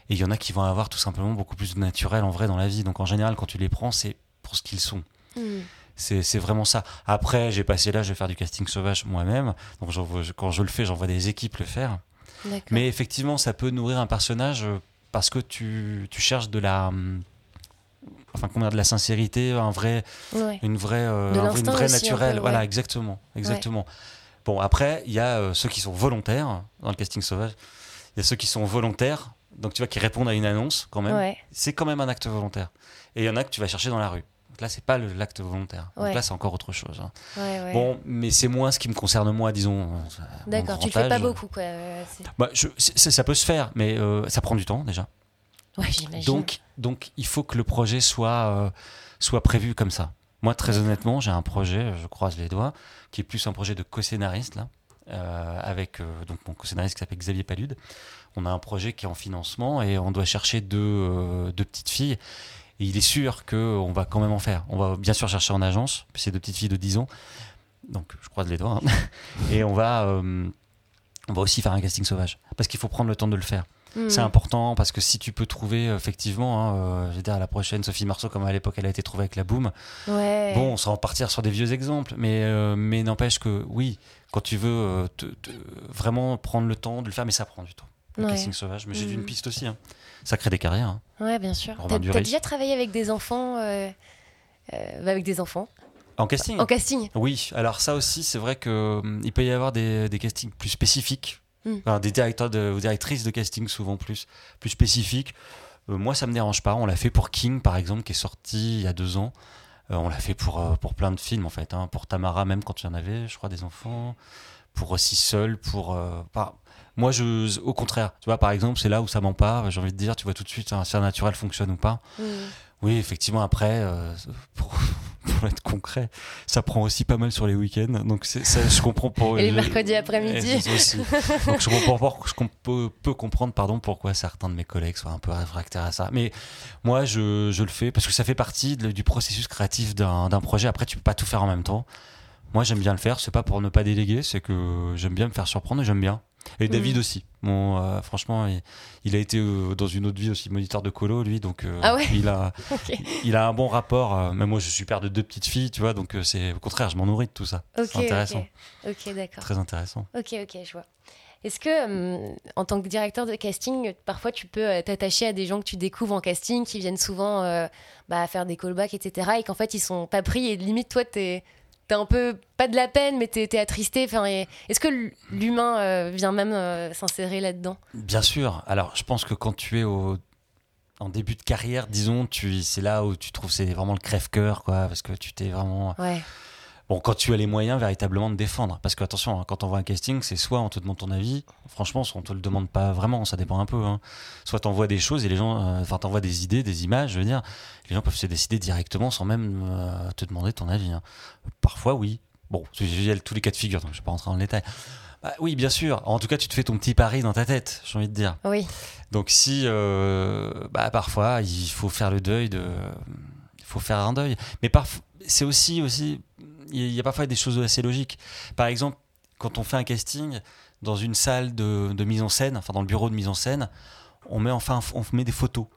Et il y en a qui vont avoir tout simplement beaucoup plus de naturel en vrai dans la vie. Donc en général, quand tu les prends, c'est pour ce qu'ils sont. Hmm. C'est vraiment ça. Après, j'ai passé l'âge de faire du casting sauvage moi-même. Donc je- quand je le fais, j'envoie des équipes le faire. Mais effectivement, ça peut nourrir un personnage parce que tu, tu cherches de la. hum, Enfin, comment dire, de la sincérité, un vrai, Ouais. une vraie, euh, un vrai- une vraie naturelle. peu, Voilà, exactement, exactement. Bon, après, il y a euh, ceux qui sont volontaires dans le casting sauvage. Il y a ceux qui sont volontaires, donc tu vois, qui répondent à une annonce quand même. C'est quand même un acte volontaire. Et il y en a que tu vas chercher dans la rue. Donc là, c'est pas l'acte volontaire. Donc là, c'est encore autre chose. hein. Bon, mais c'est moins ce qui me concerne moi, disons. D'accord, tu le fais pas beaucoup, quoi. Bah, je- ça peut se faire, mais euh, ça prend du temps déjà. Ouais, j'imagine. Donc, donc, il faut que le projet soit, euh, soit prévu comme ça. Moi, très honnêtement, j'ai un projet, je croise les doigts, qui est plus un projet de co-scénariste, là, euh, avec euh, donc mon co-scénariste qui s'appelle Xavier Palude. On a un projet qui est en financement et on doit chercher deux, euh, deux petites filles. Et il est sûr qu'on va quand même en faire. On va bien sûr chercher en agence, c'est deux petites filles de 10 ans. Donc, je croise les doigts. hein. Et on va, on va aussi faire un casting sauvage. Parce qu'il faut prendre le temps de le faire. Hmm. C'est important parce que si tu peux trouver euh, effectivement, hein, euh, je veux dire, la prochaine Sophie Marceau, comme à l'époque elle a été trouvée avec la boom, Ouais. bon, on s'en partir sur des vieux exemples, mais, euh, mais n'empêche que oui, quand tu veux euh, te- te- vraiment prendre le temps de le faire, mais ça prend du temps. Le Ouais. casting sauvage, mais j'ai une piste aussi. hein. Ça crée des carrières. hein. Ouais, bien sûr. T'as déjà travaillé avec des enfants avec des enfants? En casting? En casting Oui, alors ça aussi, c'est vrai qu'il peut y avoir des, des castings plus spécifiques, Mm. Enfin, des directeurs de, ou directrices de casting souvent plus, plus spécifiques. Euh, moi, ça me dérange pas. On l'a fait pour King, par exemple, qui est sorti il y a deux ans. Euh, on l'a fait pour, euh, pour plein de films, en fait. hein. Pour Tamara, même quand il y en avait, je crois, des enfants. Pour aussi Seul, pour... par- Moi, je, au contraire, tu vois, par exemple, c'est là où ça ment pas. J'ai envie de dire, tu vois tout de suite hein, si un naturel fonctionne ou pas. Hmm. Oui, effectivement, après, pour, pour être concret, ça prend aussi pas mal sur les week-ends. Donc, ça, je comprends pour. Et les mercredis après-midi. Donc, je comprends, je com- peux, peux comprendre pardon, pourquoi certains de mes collègues soient un peu réfractaires à ça. Mais moi, je, je le fais parce que ça fait partie de- du processus créatif d'un d'un projet. Après, tu peux pas tout faire en même temps. Moi, j'aime bien le faire. C'est pas pour ne pas déléguer, c'est que j'aime bien me faire surprendre et j'aime bien. Et David Mhm. aussi. Bon, euh, franchement, il, il a été euh, dans une autre vie aussi moniteur de colo, lui. Donc, euh, Ah ouais il a, il a un bon rapport. même moi, je suis père de deux petites filles, tu vois. Donc, c'est au contraire, je m'en nourris de tout ça. C'est intéressant. ok. D'accord. Très intéressant. Ok, ok, je vois. Est-ce que, hum, en tant que directeur de casting, parfois tu peux t'attacher à des gens que tu découvres en casting, qui viennent souvent bah, faire des callbacks, etc., et qu'en fait ils sont pas pris, et limite toi t'es t'as un peu, pas de la peine, mais t'es es attristé. Enfin, Est-ce que l'humain euh, vient même euh, s'insérer là-dedans? Bien sûr. Alors, je pense que quand tu es au, en début de carrière, disons, c'est là où tu trouves c'est vraiment le crève-cœur, quoi, parce que tu t'es vraiment. Ouais. Bon, quand tu as les moyens véritablement de défendre. Parce que, attention, hein, quand on voit un casting, c'est soit on te demande ton avis, franchement, soit on te le demande pas vraiment, ça dépend un peu. Hein. Soit tu envoies des choses et les gens, euh, enfin, t'envoies des idées, des images, je veux dire, les gens peuvent se décider directement sans même euh, te demander ton avis. Hein. Parfois, oui. Bon, j'ai tous les cas de figure, donc je vais pas rentrer dans le détail. Bah, oui, bien sûr. En tout cas, tu te fais ton petit pari dans ta tête, j'ai envie de dire. Oui. Donc, si, euh, bah, parfois, il faut faire le deuil de. Il faut faire un deuil. Mais parfois, c'est aussi, aussi il y a parfois des choses assez logiques. Par exemple, quand on fait un casting dans une salle de, mise en scène, enfin dans le bureau de mise en scène, on met enfin on met des photos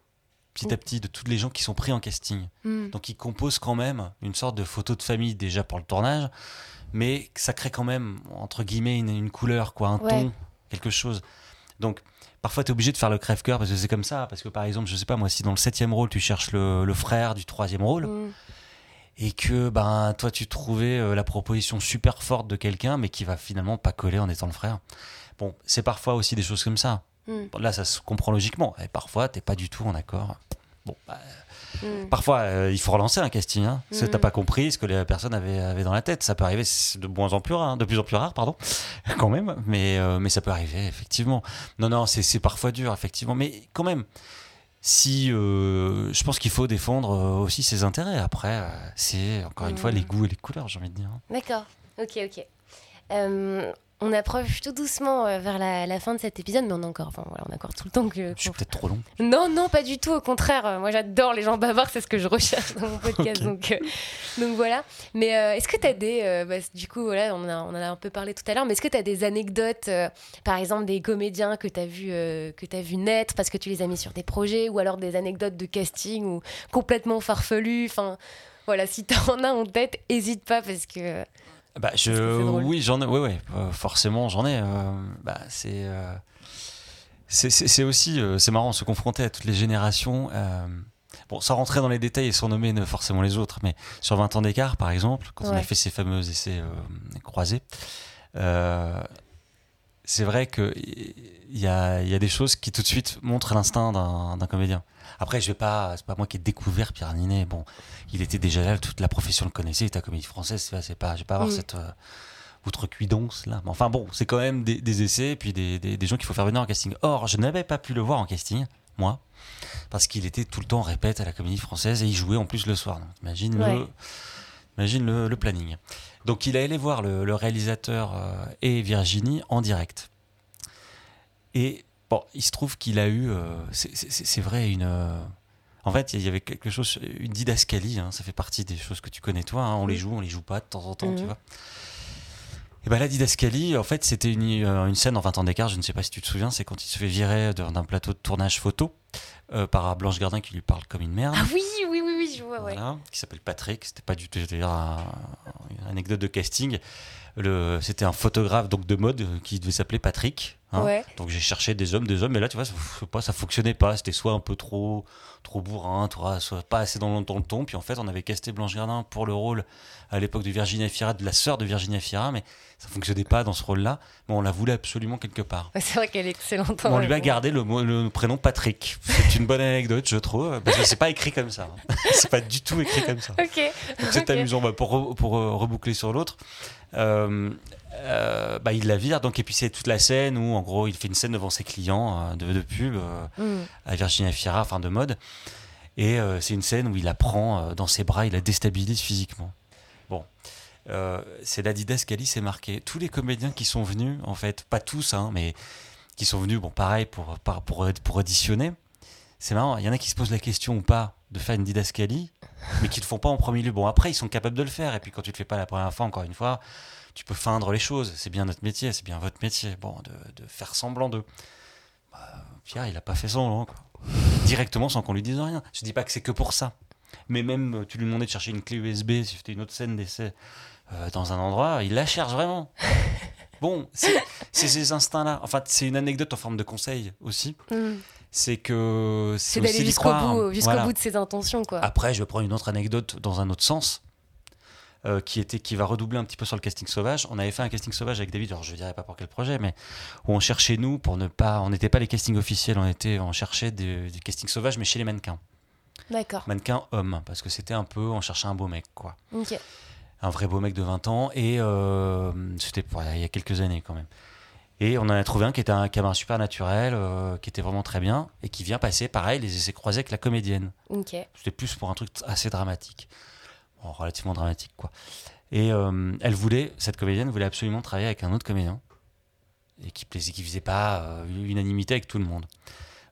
petit à petit de tous les gens qui sont pris en casting. Hmm. Donc ils composent quand même une sorte de photo de famille déjà pour le tournage, mais ça crée quand même entre guillemets une, couleur, quoi, un ton, quelque chose. Donc parfois tu es obligé de faire le crève-cœur parce que c'est comme ça. Parce que par exemple, je sais pas moi, si dans le septième rôle tu cherches le, frère du troisième rôle. Hmm et que ben toi tu trouvais euh, la proposition super forte de quelqu'un mais qui va finalement pas coller en étant le frère. Bon, c'est parfois aussi des choses comme ça. Hmm. Là, ça se comprend logiquement. Et parfois, t'es pas du tout en accord. Bon, bah, hmm. parfois, euh, il faut relancer un casting. Hein, tu t'as hmm. pas compris ce que les personnes avaient, avaient dans la tête. Ça peut arriver de moins en plus rare, hein, de plus en plus rare, pardon, quand même. Mais, euh, mais ça peut arriver, effectivement. Non, non, c'est parfois dur, effectivement. Mais quand même, si euh, je pense qu'il faut défendre euh, aussi ses intérêts. Après, euh, c'est encore une fois les goûts et les couleurs, j'ai envie de dire. D'accord, ok, ok on approche tout doucement euh, vers la, fin de cet épisode, mais on a encore, enfin, voilà, on a encore tout le temps que. Je suis peut-être trop long. Non, non, pas du tout. Au contraire, euh, moi j'adore les gens bavards, c'est ce que je recherche dans mon podcast. donc, euh, donc voilà. Mais est-ce que tu as des. Bah, du coup, voilà, on, on en a un peu parlé tout à l'heure, mais est-ce que tu as des anecdotes, par exemple des comédiens que tu as vu, que as vu naître parce que tu les as mis sur des projets, ou alors des anecdotes de casting ou complètement farfelues Enfin, voilà, si tu en as en tête, hésite pas parce que. Bah, je, oui, j'en ai, oui, oui, euh, forcément, j'en ai. Euh, bah, c'est, euh, c'est, aussi, c'est marrant, se confronter à toutes les générations. bon, sans rentrer dans les détails et sans nommer forcément les autres, mais sur 20 ans d'écart, par exemple, quand on a fait ces fameux essais croisés, c'est vrai qu'il y a, y a des choses qui tout de suite montrent l'instinct d'un comédien. Après, je vais pas, c'est pas moi qui ai découvert Pierre Ninet. Bon, il était déjà là, toute la profession le connaissait, il était à comédie française, c'est pas, je vais pas avoir cette euh, outrecuidance là. Mais enfin bon, c'est quand même des, essais et puis des, des, gens qu'il faut faire venir en casting. Or, je n'avais pas pu le voir en casting, moi, parce qu'il était tout le temps répète à la comédie française et il jouait en plus le soir. Donc, imagine le, imagine le, planning. Donc il a allé voir le, réalisateur euh, et Virginie en direct. Et Bon, il se trouve qu'il a eu, euh, c'est vrai, une. Euh, en fait, il y avait quelque chose, une didascalie, hein, ça fait partie des choses que tu connais toi, hein, on les joue, on les joue pas de temps en temps, tu mhm. vois. Et ben la didascalie, en fait, c'était une, euh, une, scène en 20 ans d'écart, je ne sais pas si tu te souviens, c'est quand il se fait virer d'un plateau de tournage photo par Blanche Gardin qui lui parle comme une merde. Ah oui, oui, oui, oui je vois, voilà, Qui s'appelle Patrick, c'était pas du tout, une anecdote de casting. C'était un photographe donc de mode qui devait s'appeler Patrick. Hein. Donc j'ai cherché des hommes, des hommes, mais là tu vois, ça, pas, ça fonctionnait pas. C'était soit un peu trop, trop bourrin, soit pas assez dans le, dans le ton. Puis en fait, on avait casté Blanche Gardin pour le rôle à l'époque de Virginia Fira, de la sœur de Virginia Fira, mais ça fonctionnait pas dans ce rôle-là. Mais on la voulait absolument quelque part. C'est vrai qu'elle est excellente. On lui a gardé le, le, prénom Patrick. C'est une bonne anecdote, je trouve, parce que c'est pas écrit comme ça. Hein. c'est pas du tout écrit comme ça. Ok. c'est amusant. Bah, pour, pour reboucler sur l'autre. Euh, euh, bah, il la vire. Donc, et puis c'est toute la scène où, en gros, il fait une scène devant ses clients euh, de, pub mm. à Virginia Fira, enfin de mode. Et c'est une scène où il la prend dans ses bras, il la déstabilise physiquement. Bon, c'est l'Adidas Cali, c'est marqué. Tous les comédiens qui sont venus, en fait, pas tous, hein, mais qui sont venus, bon, pareil, pour, pour, pour auditionner. C'est marrant, il y en a qui se posent la question ou pas de faire une didascalie, mais qui ne le font pas en premier lieu. Bon, après, ils sont capables de le faire, et puis quand tu ne le fais pas la première fois, encore une fois, tu peux feindre les choses. C'est bien notre métier, c'est bien votre métier. Bon, de, faire semblant de. Bah, Pierre, il n'a pas fait semblant, quoi. Directement sans qu'on lui dise rien. Je dis pas que c'est que pour ça. Mais même, tu lui demandais de chercher une clé USB si c'était une autre scène d'essai euh, dans un endroit, il la cherche vraiment. Bon, c'est ces instincts-là. Enfin, c'est une anecdote en forme de conseil aussi. Mm c'est que c'est d'aller jusqu'au bout, jusqu'au bout de ses intentions quoi. Après, je vais prendre une autre anecdote dans un autre sens. Euh, qui, était, qui va redoubler un petit peu sur le casting sauvage. On avait fait un casting sauvage avec David, alors je ne dirais pas pour quel projet, mais où on cherchait nous, pour ne pas. On n'était pas les castings officiels, on, était, on cherchait des, des castings sauvages, mais chez les mannequins. D'accord. Mannequins hommes, parce que c'était un peu. On cherchait un beau mec, quoi. Ok. Un vrai beau mec de 20 ans, et euh, c'était il y a quelques années quand même. Et on en a trouvé un qui, était un, qui avait un super naturel, euh, qui était vraiment très bien, et qui vient passer, pareil, les essais croisés avec la comédienne. Ok. C'était plus pour un truc assez dramatique. Relativement dramatique, quoi. Et euh, elle voulait, cette comédienne voulait absolument travailler avec un autre comédien. Et qui plaisait, qui faisait pas euh, unanimité avec tout le monde.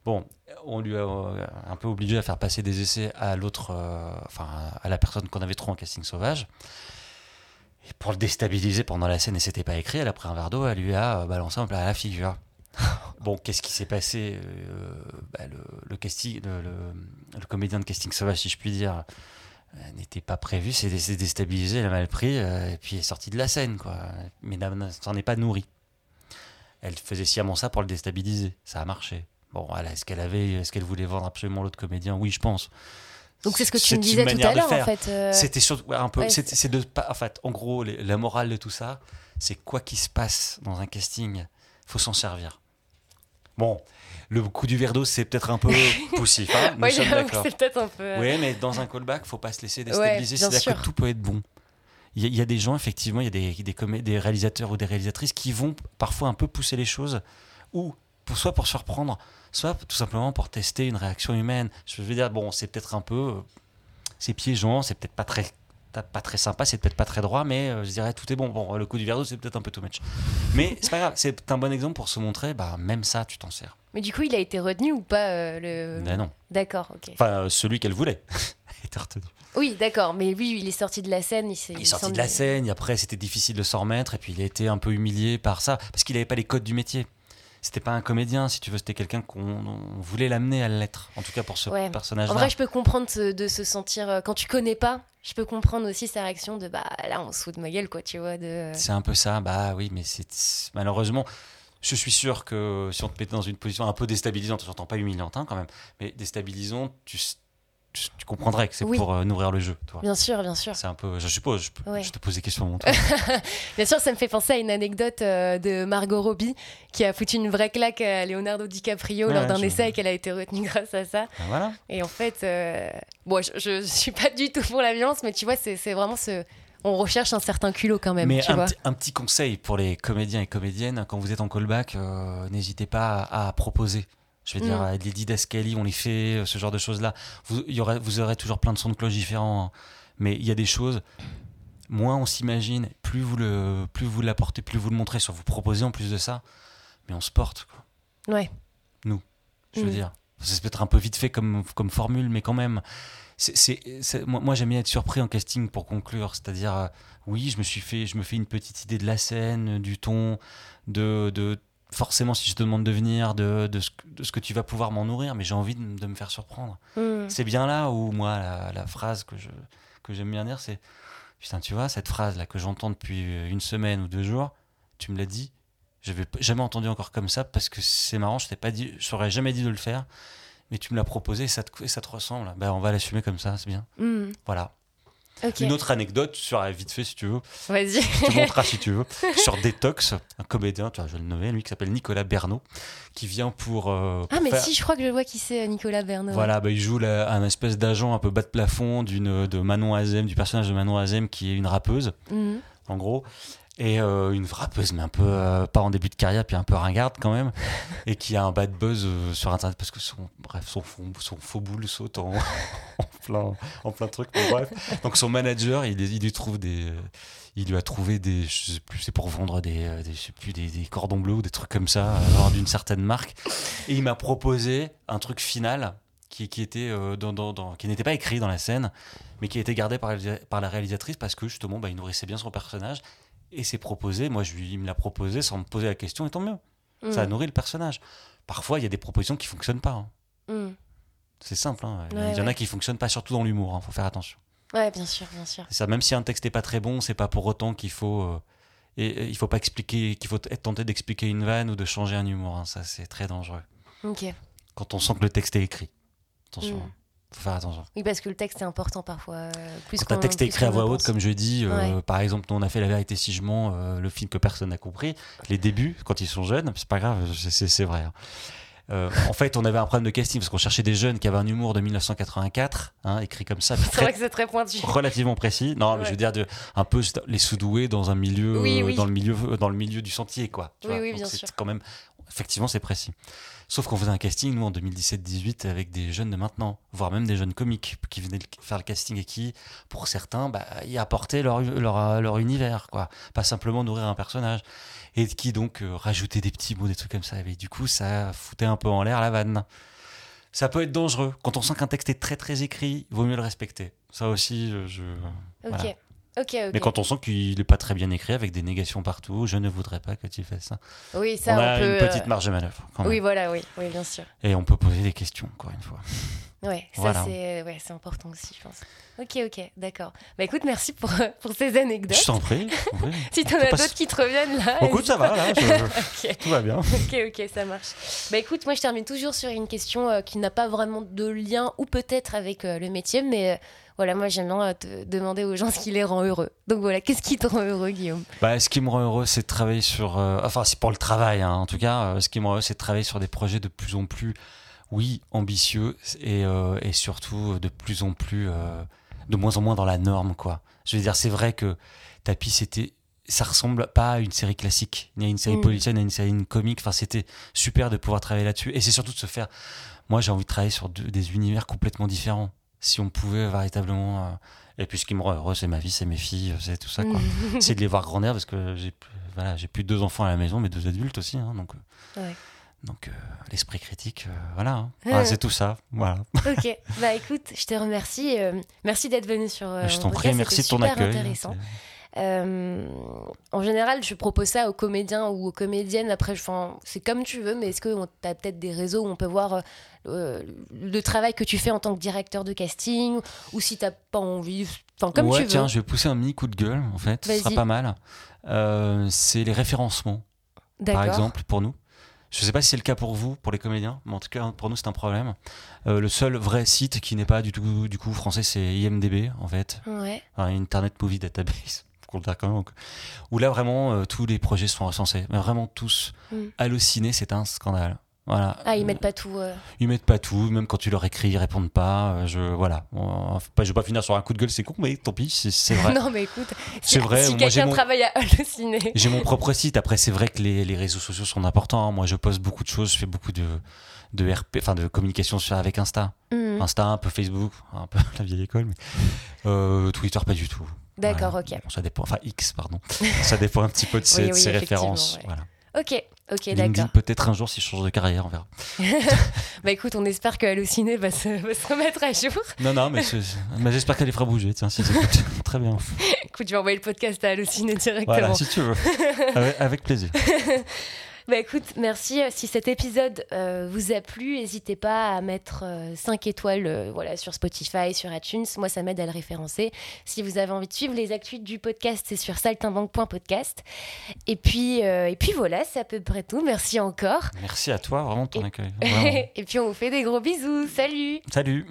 Bon, on lui a euh, un peu obligé à faire passer des essais à l'autre, euh, enfin, à la personne qu'on avait trop en casting sauvage. Et pour le déstabiliser pendant la scène, et c'était pas écrit, elle a pris un verre d'eau, elle lui a balancé un plat à la figure. Bon, qu'est-ce qui s'est passé bah, le, casting, le, comédien de casting sauvage, si je puis dire, n'était pas prévu, c'est dé- c'est déstabilisé, elle a mal pris, euh, et puis elle est sortie de la scène, quoi. Mais n'a- s'en est pas nourrie. Elle faisait sciemment ça pour le déstabiliser. Ça a marché. Bon, est-ce qu'elle avait, est-ce qu'elle voulait vendre absolument l'autre comédien? Oui, je pense. Donc c'est ce que tu me disais tout à l'heure en fait. euh, C'était surtout un peu. ouais, c'est de pas. En fait, en gros, les- la morale de tout ça, c'est quoi qui se passe dans un casting, faut s'en servir. Bon, le coup du verre d'eau, c'est peut-être un peu poussif. Hein Nous ouais, sommes d'accord. c'est peut-être un peu. euh, Oui, mais dans un callback, faut pas se laisser déstabiliser. C'est-à-dire que tout peut être bon. Il y, a- il y a des gens, effectivement, il y a des, des, comé- des réalisateurs ou des réalisatrices qui vont parfois un peu pousser les choses, ou pour, soit pour surprendre, soit tout simplement pour tester une réaction humaine. Je veux dire, bon, c'est peut-être un peu. euh, C'est piégeant, c'est peut-être pas très. Pas très sympa, c'est peut-être pas très droit, mais euh, je dirais tout est bon. Bon, le coup du verre d'eau, c'est peut-être un peu too much. Mais c'est pas grave, c'est un bon exemple pour se montrer, bah, même ça, tu t'en sers. Mais du coup, il a été retenu ou pas euh, le. Mais non. D'accord, ok. Enfin, euh, celui qu'elle voulait était retenu. Oui, d'accord, mais oui, il est sorti de la scène. Il, est sorti de la scène, et après c'était difficile de s'en remettre, et puis il a été un peu humilié par ça, parce qu'il n'avait pas les codes du métier. C'était pas un comédien, si tu veux, c'était quelqu'un qu'on on voulait l'amener à l'être, en tout cas pour ce Ouais. personnage-là. En vrai, je peux comprendre de se sentir. euh, Quand tu connais pas, je peux comprendre aussi sa réaction de bah là, on se fout de ma gueule, quoi, tu vois. De... C'est un peu ça, bah oui, mais c'est malheureusement, je suis sûr que si on te mettait dans une position un peu déstabilisante, j'entends pas humiliante hein, quand même, mais déstabilisante, tu, tu, tu comprendrais que c'est Oui. pour euh, nourrir le jeu, toi. Bien sûr, bien sûr. C'est un peu, je suppose, je, peux- Ouais. je te pose des questions mon. Bien sûr, ça me fait penser à une anecdote euh, de Margot Robbie qui a foutu une vraie claque à Leonardo DiCaprio Ouais, lors d'un je- essai et qu'elle a été retenue grâce à ça. Ben voilà. Et en fait, euh, bon, je, je suis pas du tout pour la violence, mais tu vois, c'est vraiment ce. On recherche un certain culot quand même, Mais tu un, vois. petit- un petit conseil pour les comédiens et comédiennes, quand vous êtes en callback, euh, n'hésitez pas à, à proposer. Je veux dire, Mm. les didascalies, on les fait, euh, ce genre de choses-là. Vous, y aura- vous aurez toujours plein de sons de cloche différents. hein. Mais il y a des choses, moins on s'imagine, plus vous le, plus vous l'apportez, plus vous le montrez, soit vous proposez en plus de ça. Mais on se porte, quoi. Ouais. Je veux Mm. dire, c'est peut-être un peu vite fait comme, comme formule, mais quand même. C'est, moi, moi, j'aime bien être surpris en casting pour conclure. C'est-à-dire, euh, oui, je me suis fait, je me fais une petite idée de la scène, du ton, de, de forcément, si je te demande de venir, de, de, ce, que- de ce que tu vas pouvoir m'en nourrir, mais j'ai envie de, me faire surprendre. Mm. C'est bien là où, moi, la, la phrase que, je, que j'aime bien dire, c'est Putain, tu vois, cette phrase-là que j'entends depuis une semaine ou deux jours, tu me l'as dit, je n'avais jamais entendu encore comme ça parce que c'est marrant, je t'ai pas dit, je t'aurais jamais dit de le faire, mais tu me l'as proposé et ça te, et ça te ressemble. Ben, on va l'assumer comme ça, c'est bien. Mm. Voilà. Une autre anecdote, sur vite fait si tu veux, vas-y. tu montreras si tu veux, sur Detox, un comédien, tu vois, je vais le nommer, lui qui s'appelle Nicolas Bernot, qui vient pour. euh, ah, mais faire- si, je crois que je vois qui c'est, Nicolas Bernot. Voilà, bah, il joue la- un espèce d'agent un peu bas de plafond d'une de Manon Azem, du personnage de Manon Azem qui est une rappeuse, Mm. en gros. Et euh, une rappeuse, mais un peu euh, pas en début de carrière, puis un peu ringarde quand même, et qui a un bad buzz euh, sur internet parce que son, bref, son, fond- son faux boule saute en, en plein, en plein truc. bref, donc son manager, il, il lui trouve des, euh, il lui a trouvé des, je sais plus, c'est pour vendre des, des, je sais plus, des, des cordons bleus ou des trucs comme ça, d'une certaine marque. Et il m'a proposé un truc final qui, qui était dans, dans- dans- qui n'était pas écrit dans la scène, mais qui a été gardé par, la- par la réalisatrice parce que justement, bah, il nourrissait bien son personnage. Et c'est proposé, moi je lui, il me l'a proposé sans me poser la question, et tant mieux. Mm. Ça a nourri le personnage. Parfois, il y a des propositions qui fonctionnent pas. hein. Mm. C'est simple. hein. Ouais, il y en a qui fonctionnent pas, surtout dans l'humour. Il faut faire attention. Ouais, bien sûr, bien sûr. Ça. Même si un texte est pas très bon, c'est pas pour autant qu'il faut. euh, et, et il faut pas expliquer, qu'il faut être tenté d'expliquer une vanne ou de changer un humour. hein. Ça, c'est très dangereux. Ok. Quand on sent que le texte est écrit. Attention. Mm. Faut faire attention. Oui, parce que le texte est important parfois. euh, Plus Quand un texte est écrit à voix haute, comme je dis, euh, Ouais. par exemple, nous on a fait La vérité si je mens, euh, le film que personne n'a compris, les débuts, quand ils sont jeunes, c'est pas grave, c'est- vrai. hein. Euh, en fait, on avait un problème de casting parce qu'on cherchait des jeunes qui avaient un humour de 1984, hein, écrit comme ça, C'est vrai que c'est très pointu. relativement précis. Non, mais je veux dire de, un peu les sous-doués dans un milieu, Oui, oui. dans le milieu, dans le milieu du sentier, quoi. tu Oui, vois. oui, Donc bien sûr. Quand même, effectivement, c'est précis. Sauf qu'on faisait un casting, nous, en 2017-18, avec des jeunes de maintenant, voire même des jeunes comiques qui venaient faire le casting et qui, pour certains, bah, y apportaient leur, leur, leur univers, quoi. Pas simplement nourrir un personnage. Et qui donc euh, rajoutaient des petits mots, des trucs comme ça. Et du coup, ça foutait un peu en l'air la vanne. Ça peut être dangereux. Quand on sent qu'un texte est très très écrit, il vaut mieux le respecter. Ça aussi, je. je- Ok. voilà. Mais quand on sent qu'il n'est pas très bien écrit, avec des négations partout, je ne voudrais pas que tu fasses ça. Oui, ça, on on, a peut. une petite euh, marge de manœuvre. quand même. Oui, voilà, oui, oui, bien sûr. Et on peut poser des questions, encore une fois. Ouais, ça Voilà. c'est ouais, important aussi, je pense. Ok, ok, d'accord. Bah écoute, merci pour, pour ces anecdotes. Je t'en prie. prie. Si t'en as d'autres qui te reviennent là. Bon, écoute, ça va, là. je- Ok, Tout va bien. ok, ok, ça marche. Bah écoute, moi je termine toujours sur une question euh, qui n'a pas vraiment de lien ou peut-être avec euh, le métier, mais euh, voilà, moi j'aime bien euh, te demander aux gens ce qui les rend heureux. Donc voilà, qu'est-ce qui te rend heureux, Guillaume? Bah, ce qui me rend heureux, c'est de travailler sur. euh, enfin, c'est pour le travail, hein, en tout cas. euh, ce qui me rend heureux, c'est de travailler sur des projets de plus en plus, oui, ambitieux et, euh, et surtout de plus en plus. de moins en moins dans la norme, quoi. Je veux dire, c'est vrai que Tapis, c'était. Ça ressemble pas à une série classique, ni à une série Mm. policière, ni à une série comique. Enfin, c'était super de pouvoir travailler là-dessus. Et c'est surtout de se faire. Moi, j'ai envie de travailler sur des univers complètement différents. Si on pouvait véritablement. euh, Et puis, ce qui me rend heureux, c'est ma vie, c'est mes filles, c'est tout ça, quoi c'est de les voir grandir parce que j'ai voilà, j'ai plus deux enfants à la maison, mais deux adultes aussi. hein, donc euh, Ouais. donc euh, l'esprit critique, euh, voilà. hein. Ah, c'est tout ça. Voilà. Ok, bah écoute, je te remercie. euh, merci d'être venu sur. euh, je t'en prie, merci de ton accueil. intéressant. Euh, en général, je propose ça aux comédiens ou aux comédiennes. Après, c'est comme tu veux, mais est-ce que tu as peut-être des réseaux où on peut voir euh, euh, le travail que tu fais en tant que directeur de casting Ou si t'as pas envie, enfin, comme ouais, tu veux. tiens, je vais pousser un mini coup de gueule, en fait. Ce sera pas mal. Euh, c'est les référencements, par exemple, pour nous. Je sais pas si c'est le cas pour vous, pour les comédiens, mais en tout cas, pour nous, c'est un problème. Euh, le seul vrai site qui n'est pas du tout du coup français, c'est IMDB, en fait. Ouais. Internet Movie Database, faut le dire quand même, donc, où là vraiment euh, tous les projets sont recensés, mais vraiment tous. Mm. Halluciné, c'est un scandale. Voilà. Ah, ils mettent pas tout. euh, ils mettent pas tout, même quand tu leur écris, ils répondent pas. euh, Je voilà. Bon, je vais pas finir sur un coup de gueule, c'est con, mais tant pis, c'est vrai. non, mais écoute, C'est vrai, si quelqu'un mon- travaille à halluciner. J'ai mon propre site. Après, c'est vrai que les, les réseaux sociaux sont importants. hein. Moi, je poste beaucoup de choses. Je fais beaucoup de, de RP, enfin de communication avec Insta. Hmm, Insta, un peu Facebook, un peu la vieille école, mais euh, Twitter, pas du tout. D'accord, Voilà. ok. Bon, ça dépend. Enfin, X, pardon. ça dépend un petit peu de ses, Oui, de oui, ses effectivement, références. ouais. Voilà. Ok, ok, d'accord. peut-être un jour si je change de carrière, on verra. Bah écoute, on espère que Halluciné va se, va se remettre à jour. Non, non, mais, j'espère qu'elle les fera bouger. Tiens, si. Très bien. Écoute, je vais envoyer le podcast à Halluciné directement. Voilà, si tu veux. Avec, avec plaisir. Bah écoute, merci. Si cet épisode euh, vous a plu, n'hésitez pas à mettre 5 étoiles euh, voilà, sur Spotify, sur iTunes. Moi, ça m'aide à le référencer. Si vous avez envie de suivre les actus du podcast, c'est sur saltimbanque.podcast. Et puis, euh, et puis voilà, c'est à peu près tout. Merci encore. Merci à toi, vraiment, de ton Et- accueil. Vraiment. et puis, on vous fait des gros bisous. Salut Salut.